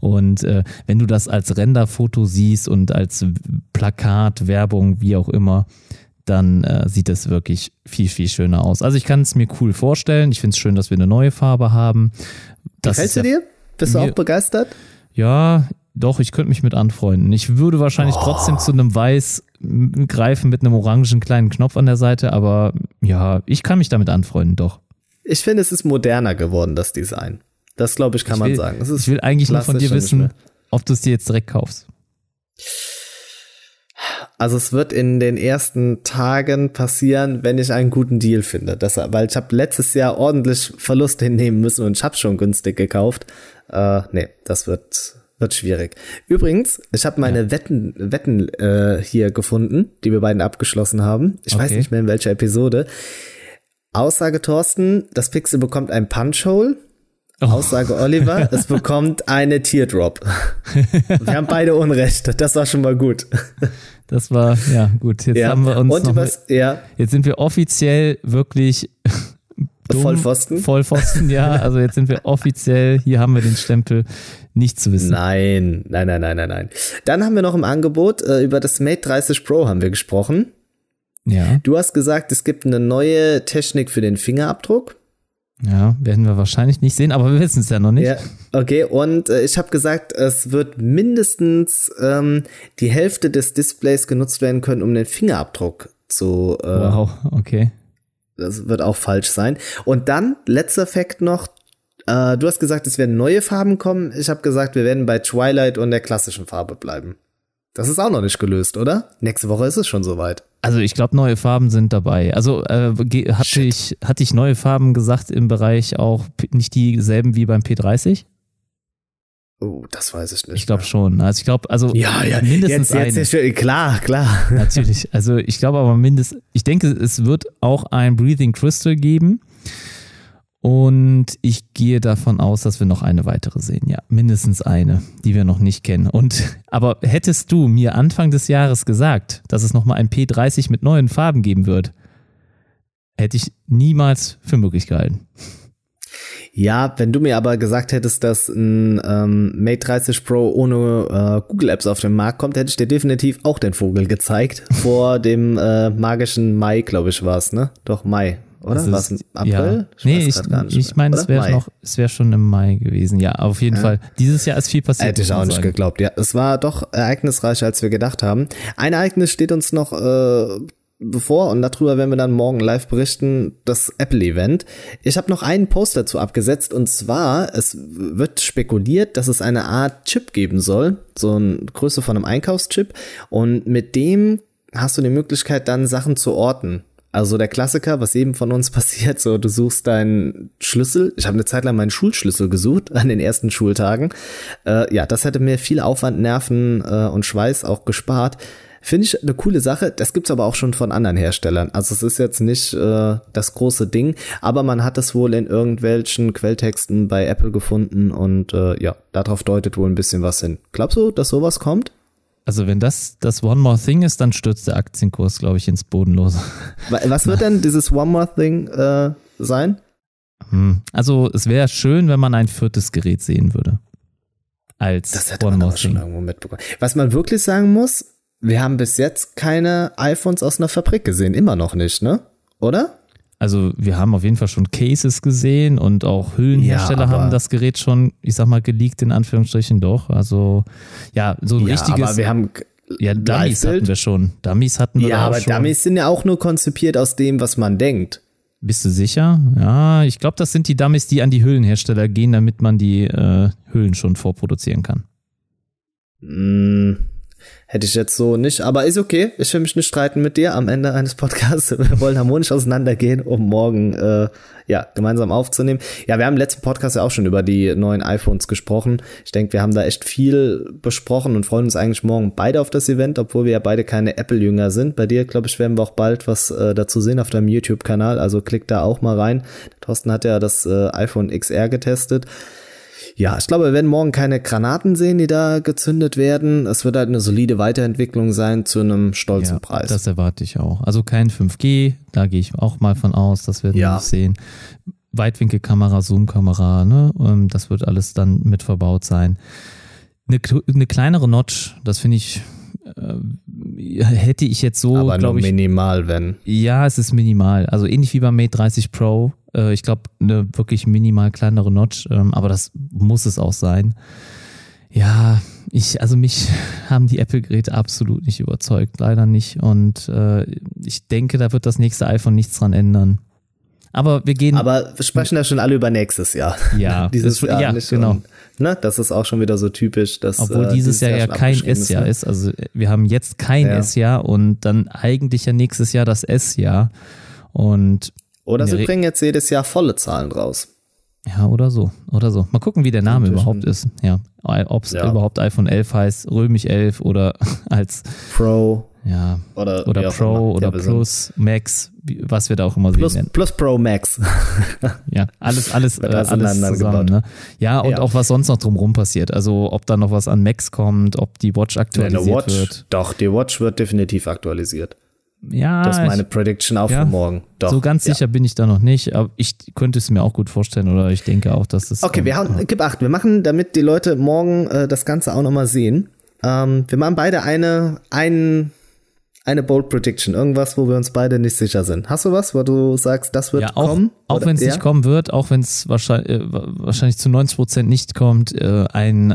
A: Und äh, wenn du das als Renderfoto siehst und als Plakat, Werbung, wie auch immer, dann äh, sieht es wirklich viel, viel schöner aus. Also ich kann es mir cool vorstellen. Ich finde es schön, dass wir eine neue Farbe haben. Das
B: Gefällt dir? Bist du auch begeistert?
A: Ja, doch, ich könnte mich mit anfreunden. Ich würde wahrscheinlich trotzdem zu einem Weiß greifen mit einem orangen kleinen Knopf an der Seite, aber ja, ich kann mich damit anfreunden, doch.
B: Ich finde, es ist moderner geworden, das Design. Das, glaube ich, kann
A: ich
B: man
A: will,
B: sagen.
A: ich will eigentlich nur von dir wissen, ob du es dir jetzt direkt kaufst.
B: Also es wird in den ersten Tagen passieren, wenn ich einen guten Deal finde. Das, weil ich habe letztes Jahr ordentlich Verlust hinnehmen müssen und ich habe schon günstig gekauft. Äh, nee, das wird, wird schwierig. Übrigens, ich habe meine ja. Wetten, Wetten äh, hier gefunden, die wir beiden abgeschlossen haben. Ich okay. weiß nicht mehr in welcher Episode. Aussage Thorsten, das Pixel bekommt ein Punch-Hole. Oh. Aussage Oliver, es bekommt eine Teardrop. Wir haben beide Unrecht. Das war schon mal gut.
A: Das war, ja, gut. Jetzt ja. haben wir uns. Und noch was, ja. Jetzt sind wir offiziell wirklich. Dumm,
B: Vollpfosten?
A: Vollpfosten, ja. Also jetzt sind wir offiziell, hier haben wir den Stempel, nicht zu wissen.
B: Nein, nein, nein, nein, nein, nein. Dann haben wir noch im Angebot, äh, über das Mate 30 Pro haben wir gesprochen.
A: Ja.
B: Du hast gesagt, es gibt eine neue Technik für den Fingerabdruck.
A: Ja, werden wir wahrscheinlich nicht sehen, aber wir wissen es ja noch nicht. Ja,
B: okay, und äh, ich habe gesagt, es wird mindestens ähm, die Hälfte des Displays genutzt werden können, um den Fingerabdruck zu.
A: Äh, wow, okay.
B: Das wird auch falsch sein. Und dann, letzter Fakt noch, äh, du hast gesagt, es werden neue Farben kommen. Ich habe gesagt, wir werden bei Twilight und der klassischen Farbe bleiben. Das ist auch noch nicht gelöst, oder? Nächste Woche ist es schon soweit.
A: Also ich glaube, neue Farben sind dabei. Also äh, hatte, ich, hatte ich neue Farben gesagt im Bereich auch nicht dieselben wie beim P30?
B: Oh, das weiß ich nicht.
A: Ich glaube schon. Also ich glaube, also
B: ja, ja, mindestens jetzt, jetzt eine. klar, klar.
A: Natürlich. Also ich glaube aber mindestens, ich denke, es wird auch ein Breathing Crystal geben. Und ich gehe davon aus, dass wir noch eine weitere sehen. Ja, mindestens eine, die wir noch nicht kennen. Und aber hättest du mir Anfang des Jahres gesagt, dass es nochmal ein P30 mit neuen Farben geben wird, hätte ich niemals für möglich gehalten.
B: Ja, wenn du mir aber gesagt hättest, dass ein ähm, Mate 30 Pro ohne äh, Google Apps auf den Markt kommt, hätte ich dir definitiv auch den Vogel gezeigt. Vor dem äh, magischen Mai, glaube ich, war es, ne? Doch, Mai oder?
A: Also Was, April? Ja. Ich nee, ich, ich meine, es wäre noch, es wäre schon im Mai gewesen. Ja, auf jeden ja. Fall. Dieses Jahr ist viel passiert.
B: Hätte ich auch nicht sagen. geglaubt. Ja, es war doch ereignisreicher, als wir gedacht haben. Ein Ereignis steht uns noch äh, bevor und darüber werden wir dann morgen live berichten, das Apple-Event. Ich habe noch einen Post dazu abgesetzt und zwar, es wird spekuliert, dass es eine Art Chip geben soll, so eine Größe von einem Einkaufschip und mit dem hast du die Möglichkeit dann Sachen zu orten. Also der Klassiker, was jedem von uns passiert, so du suchst deinen Schlüssel. Ich habe eine Zeit lang meinen Schulschlüssel gesucht an den ersten Schultagen. Äh, ja, das hätte mir viel Aufwand, Nerven äh, und Schweiß auch gespart. Finde ich eine coole Sache. Das gibt's aber auch schon von anderen Herstellern. Also es ist jetzt nicht äh, das große Ding, aber man hat es wohl in irgendwelchen Quelltexten bei Apple gefunden und äh, ja, darauf deutet wohl ein bisschen was hin. Glaubst du, dass sowas kommt?
A: Also wenn das das One More Thing ist, dann stürzt der Aktienkurs, glaube ich, ins Bodenlose.
B: Was wird denn dieses One More Thing äh, sein?
A: Hm. Also es wäre schön, wenn man ein viertes Gerät sehen würde. Als
B: das hätte One man More Thing. schon irgendwo mitbekommen. Was man wirklich sagen muss, wir haben bis jetzt keine iPhones aus einer Fabrik gesehen, immer noch nicht, ne? Oder?
A: Also wir haben auf jeden Fall schon Cases gesehen und auch Hüllenhersteller ja, haben das Gerät schon, ich sag mal, geleakt in Anführungsstrichen doch. Also ja, so ein ja, richtiges.
B: Aber wir haben
A: ja, Dummies hatten wir schon. Dummies hatten wir
B: ja, aber schon. Dummies sind ja auch nur konzipiert aus dem, was man denkt.
A: Bist du sicher? Ja, ich glaube, das sind die Dummies, die an die Hüllenhersteller gehen, damit man die äh, Hüllen schon vorproduzieren kann.
B: Mm, Hätte ich jetzt so nicht, aber ist okay. Ich will mich nicht streiten mit dir am Ende eines Podcasts. Wir wollen harmonisch auseinandergehen, um morgen äh, ja gemeinsam aufzunehmen. Ja, wir haben im letzten Podcast ja auch schon über die neuen iPhones gesprochen. Ich denke, wir haben da echt viel besprochen und freuen uns eigentlich morgen beide auf das Event, obwohl wir ja beide keine Apple-Jünger sind. Bei dir, glaube ich, werden wir auch bald was äh, dazu sehen auf deinem YouTube-Kanal. Also klick da auch mal rein. Thorsten hat ja das äh, iPhone XR getestet. Ja, ich glaube, wir werden morgen keine Granaten sehen, die da gezündet werden. Es wird halt eine solide Weiterentwicklung sein zu einem stolzen ja, Preis.
A: Das erwarte ich auch. Also kein 5G, da gehe ich auch mal von aus, das werden wir ja. sehen. Weitwinkelkamera, Zoomkamera, ne? Ähm, das wird alles dann mit verbaut sein. Eine, eine kleinere Notch, das finde ich äh, hätte ich jetzt so,
B: Aber nur
A: ich,
B: minimal, wenn.
A: Ja, es ist minimal. Also ähnlich wie beim Mate 30 Pro. Äh, ich glaube, eine wirklich minimal kleinere Notch, ähm, aber das muss es auch sein. Ja, ich, also mich haben die Apple-Geräte absolut nicht überzeugt, leider nicht. Und äh, ich denke, da wird das nächste iPhone nichts dran ändern. Aber wir gehen.
B: Aber wir sprechen ja schon alle über nächstes Jahr.
A: Ja,
B: dieses Jahr
A: ja,
B: nicht.
A: genau.
B: Und, ne, das ist auch schon wieder so typisch, dass
A: Obwohl
B: äh,
A: dieses Jahr ja
B: schon
A: kein S-Jahr
B: ne?
A: ist. Also wir haben jetzt kein
B: Ja.
A: S-Jahr und dann eigentlich ja nächstes Jahr das S-Jahr. Und
B: Oder sie
A: Re-
B: bringen jetzt jedes Jahr volle Zahlen raus.
A: ja, oder so. Oder so. Mal gucken, wie der Name überhaupt ist. Ja. Ob es
B: Ja.
A: überhaupt iPhone 11 heißt, römisch 11 oder als
B: Pro
A: ja,
B: oder,
A: oder Pro oder
B: Ja,
A: Plus, Max, was wir da auch immer
B: Plus,
A: sehen.
B: Plus Pro Max.
A: Ja, alles, alles, äh,
B: alles
A: zusammen. Ne? Ja, und
B: Ja.
A: auch was sonst noch drumherum passiert. Also ob da noch was an Max kommt, ob die Watch aktualisiert
B: Watch,
A: wird.
B: doch, die Watch wird definitiv aktualisiert.
A: Ja,
B: Das ist
A: ich-
B: meine Prediction auch
A: ja,
B: für morgen. Doch.
A: so ganz
B: ja.
A: sicher bin ich da noch nicht, aber ich könnte es mir auch gut vorstellen oder ich denke auch, dass das.
B: Okay, wir haben, gib acht, wir machen, damit die Leute morgen äh, das Ganze auch nochmal sehen. Ähm, wir machen beide eine, ein, eine Bold Prediction, irgendwas, wo wir uns beide nicht sicher sind. Hast du was, wo du sagst, das wird
A: Ja, auch,
B: kommen?
A: auch wenn es nicht kommen wird, auch wenn es wahrscheinlich, äh, wahrscheinlich zu 90 Prozent nicht kommt, äh, ein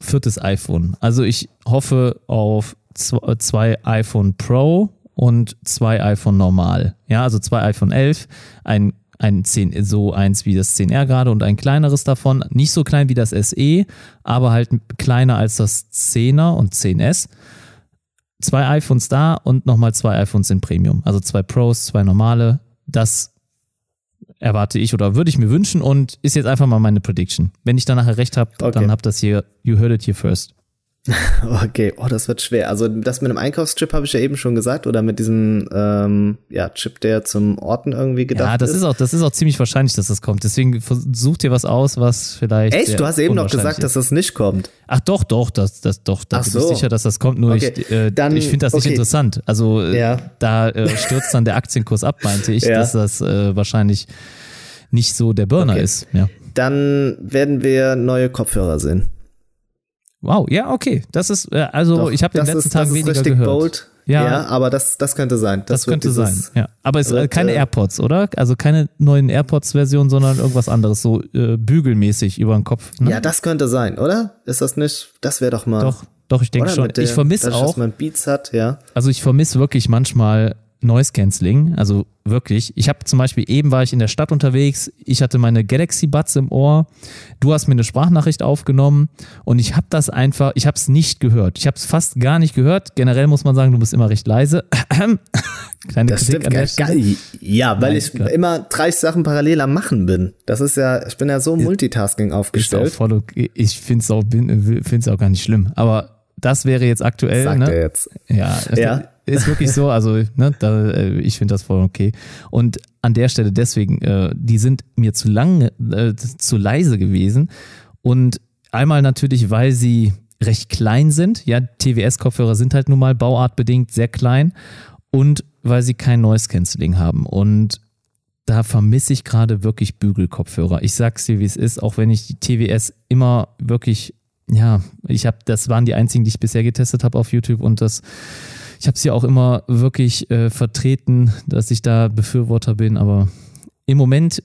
A: viertes iPhone. Also ich hoffe auf äh, zwei iPhone Pro und zwei iPhone normal. Ja, also zwei iPhone 11, ein ein 10, so eins wie das 10R gerade und ein kleineres davon. Nicht so klein wie das SE, aber halt kleiner als das 10er und 10S. Zwei iPhones da und nochmal zwei iPhones in Premium. Also zwei Pros, zwei normale. Das erwarte ich oder würde ich mir wünschen und ist jetzt einfach mal meine Prediction. Wenn ich dann nachher recht habe,
B: Okay.
A: dann habt das hier, you heard it here first.
B: Okay, oh, das wird schwer. Also das mit dem Einkaufschip habe ich ja eben schon gesagt, oder mit diesem ähm, ja, Chip, der zum Orten irgendwie gedacht
A: Ja, das ist auch, das ist auch ziemlich wahrscheinlich, dass das kommt. Deswegen such dir was aus, was vielleicht.
B: Echt? Du hast eben noch gesagt, dass das nicht kommt.
A: Ach doch, doch, das, das, doch, da
B: Ach
A: bin
B: so.
A: ich sicher, dass das kommt. Nur
B: Okay,
A: ich, äh,
B: dann-
A: ich finde das nicht
B: okay.
A: interessant. Also äh,
B: Ja.
A: da äh, stürzt dann der Aktienkurs ab, meinte ich,
B: Ja.
A: dass das äh, wahrscheinlich nicht so der Burner
B: Okay.
A: ist. Ja.
B: Dann werden wir neue Kopfhörer sehen.
A: Wow, ja, okay. Das ist, äh, also
B: Doch,
A: ich habe den
B: das
A: letzten
B: ist,
A: Tagen
B: das ist
A: weniger
B: richtig
A: gehört.
B: bold.
A: Ja.
B: Ja. aber das, das könnte sein.
A: Das,
B: wird
A: könnte sein,
B: dieses-
A: ja. Aber es äh,
B: wird,
A: keine
B: äh,
A: AirPods, oder? Also keine neuen AirPods-Version, sondern irgendwas anderes, so äh, bügelmäßig über den Kopf. Ne?
B: Ja, das könnte sein, oder? Ist das nicht? Das wäre doch mal.
A: doch, doch, ich denke schon.
B: Der-
A: ich vermisse auch,
B: Dass man Beats hat, ja.
A: also ich vermisse wirklich manchmal Noise Cancelling, also wirklich. Ich habe zum Beispiel, eben war ich in der Stadt unterwegs, ich hatte meine Galaxy Buds im Ohr, du hast mir eine Sprachnachricht aufgenommen und ich habe das einfach, ich habe es nicht gehört. Ich habe es fast gar nicht gehört. Generell muss man sagen, du bist immer recht leise. Kleine
B: Das
A: Kritik
B: stimmt geil. Ja, weil
A: Nein,
B: ich
A: klar.
B: immer 30 Sachen parallel am Machen bin. Das ist ja, ich bin ja so Multitasking
A: Ist auch
B: aufgestellt.
A: voll okay. Ich finde es auch, find's auch gar nicht schlimm. Aber das wäre jetzt aktuell.
B: Sagt
A: ne?
B: er jetzt.
A: Ja,
B: Ja.
A: Ist wirklich so. Also, ne, da, äh, ich finde das voll okay. Und an der Stelle deswegen, äh, die sind mir zu lang, äh, zu leise gewesen. Und einmal natürlich, weil sie recht klein sind. Ja, TWS-Kopfhörer sind halt nun mal bauartbedingt sehr klein. Und weil sie kein Noise Cancelling haben. Und da vermisse ich gerade wirklich Bügelkopfhörer. Ich sag's dir, wie es ist, auch wenn ich die TWS immer wirklich, ja, ich habe, das waren die einzigen, die ich bisher getestet habe auf YouTube und das, ich habe sie auch immer wirklich äh, vertreten, dass ich da Befürworter bin, aber im Moment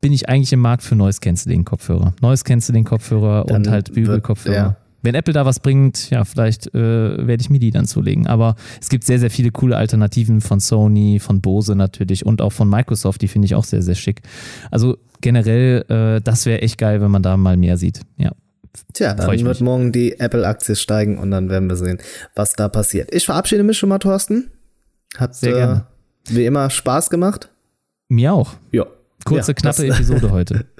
A: bin ich eigentlich im Markt für Noise Cancelling Kopfhörer. Noise Cancelling Kopfhörer
B: Dann
A: und halt Bügelkopfhörer.
B: ja.
A: Wenn Apple da was bringt, ja, vielleicht äh, werde ich mir die dann zulegen. Aber es gibt sehr, sehr viele coole Alternativen von Sony, von Bose natürlich und auch von Microsoft, die finde ich auch sehr, sehr schick. Also generell, äh, das wäre echt geil, wenn man da mal mehr sieht. Ja.
B: Tja, dann
A: ich
B: wird
A: mich.
B: morgen die Apple-Aktie steigen und dann werden wir sehen, was da passiert. Ich verabschiede mich schon mal, Thorsten. Hat
A: Sehr gerne.
B: Äh, wie immer Spaß gemacht.
A: Mir auch.
B: Ja.
A: Kurze,
B: Ja,
A: knappe Episode heute.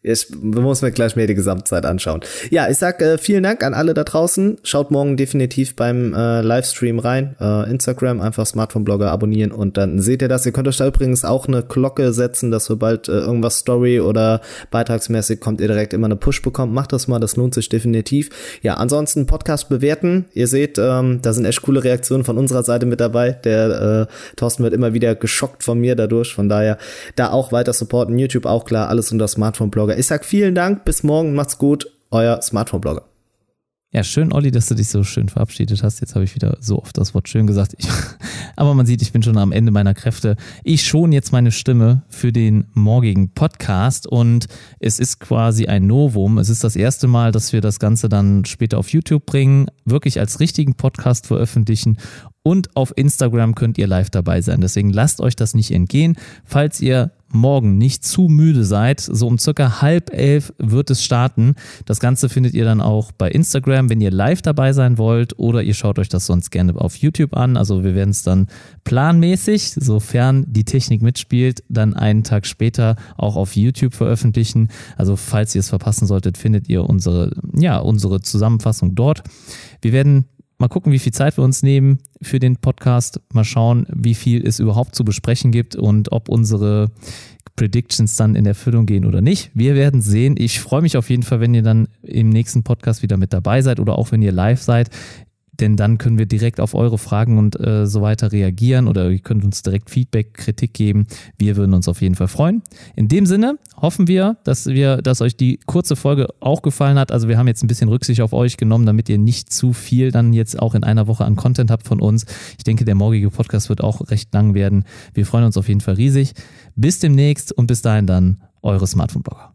B: Ich muss mir gleich mehr die Gesamtzeit anschauen. Ja, ich sag äh, vielen Dank an alle da draußen. Schaut morgen definitiv beim äh, Livestream rein. Äh, Instagram, einfach Smartphone-Blogger abonnieren und dann seht ihr das. Ihr könnt euch da übrigens auch eine Glocke setzen, dass sobald äh, irgendwas Story oder beitragsmäßig kommt, ihr direkt immer eine Push bekommt. Macht das mal, das lohnt sich definitiv. Ja, ansonsten Podcast bewerten. Ihr seht, ähm, da sind echt coole Reaktionen von unserer Seite mit dabei. Der äh, Thorsten wird immer wieder geschockt von mir dadurch. Von daher da auch weiter supporten. YouTube auch klar, alles unter Smartphone-Blogger. Ich sag vielen Dank, bis morgen, macht's gut, euer Smartphone-Blogger.
A: Ja, schön, Olli, dass du dich so schön verabschiedet hast. Jetzt habe ich wieder so oft das Wort schön gesagt. Ich, aber man sieht, ich bin schon am Ende meiner Kräfte. Ich schon jetzt meine Stimme für den morgigen Podcast und es ist quasi ein Novum. Es ist das erste Mal, dass wir das Ganze dann später auf YouTube bringen, wirklich als richtigen Podcast veröffentlichen und auf Instagram könnt ihr live dabei sein. Deswegen lasst euch das nicht entgehen. Falls ihr morgen nicht zu müde seid, so um circa halb elf wird es starten. Das Ganze findet ihr dann auch bei Instagram, wenn ihr live dabei sein wollt oder ihr schaut euch das sonst gerne auf YouTube an. Also wir werden es dann planmäßig, sofern die Technik mitspielt, dann einen Tag später auch auf YouTube veröffentlichen. Also falls ihr es verpassen solltet, findet ihr unsere, ja, unsere Zusammenfassung dort. Wir werden mal gucken, wie viel Zeit wir uns nehmen für den Podcast. Mal schauen, wie viel es überhaupt zu besprechen gibt und ob unsere Predictions dann in Erfüllung gehen oder nicht. Wir werden sehen. Ich freue mich auf jeden Fall, wenn ihr dann im nächsten Podcast wieder mit dabei seid oder auch wenn ihr live seid denn dann können wir direkt auf eure Fragen und äh, so weiter reagieren oder ihr könnt uns direkt Feedback, Kritik geben. Wir würden uns auf jeden Fall freuen. In dem Sinne hoffen wir, dass wir, dass euch die kurze Folge auch gefallen hat. Also wir haben jetzt ein bisschen Rücksicht auf euch genommen, damit ihr nicht zu viel dann jetzt auch in einer Woche an Content habt von uns. Ich denke, der morgige Podcast wird auch recht lang werden. Wir freuen uns auf jeden Fall riesig. Bis demnächst und bis dahin dann eure Smartphone-Blogger.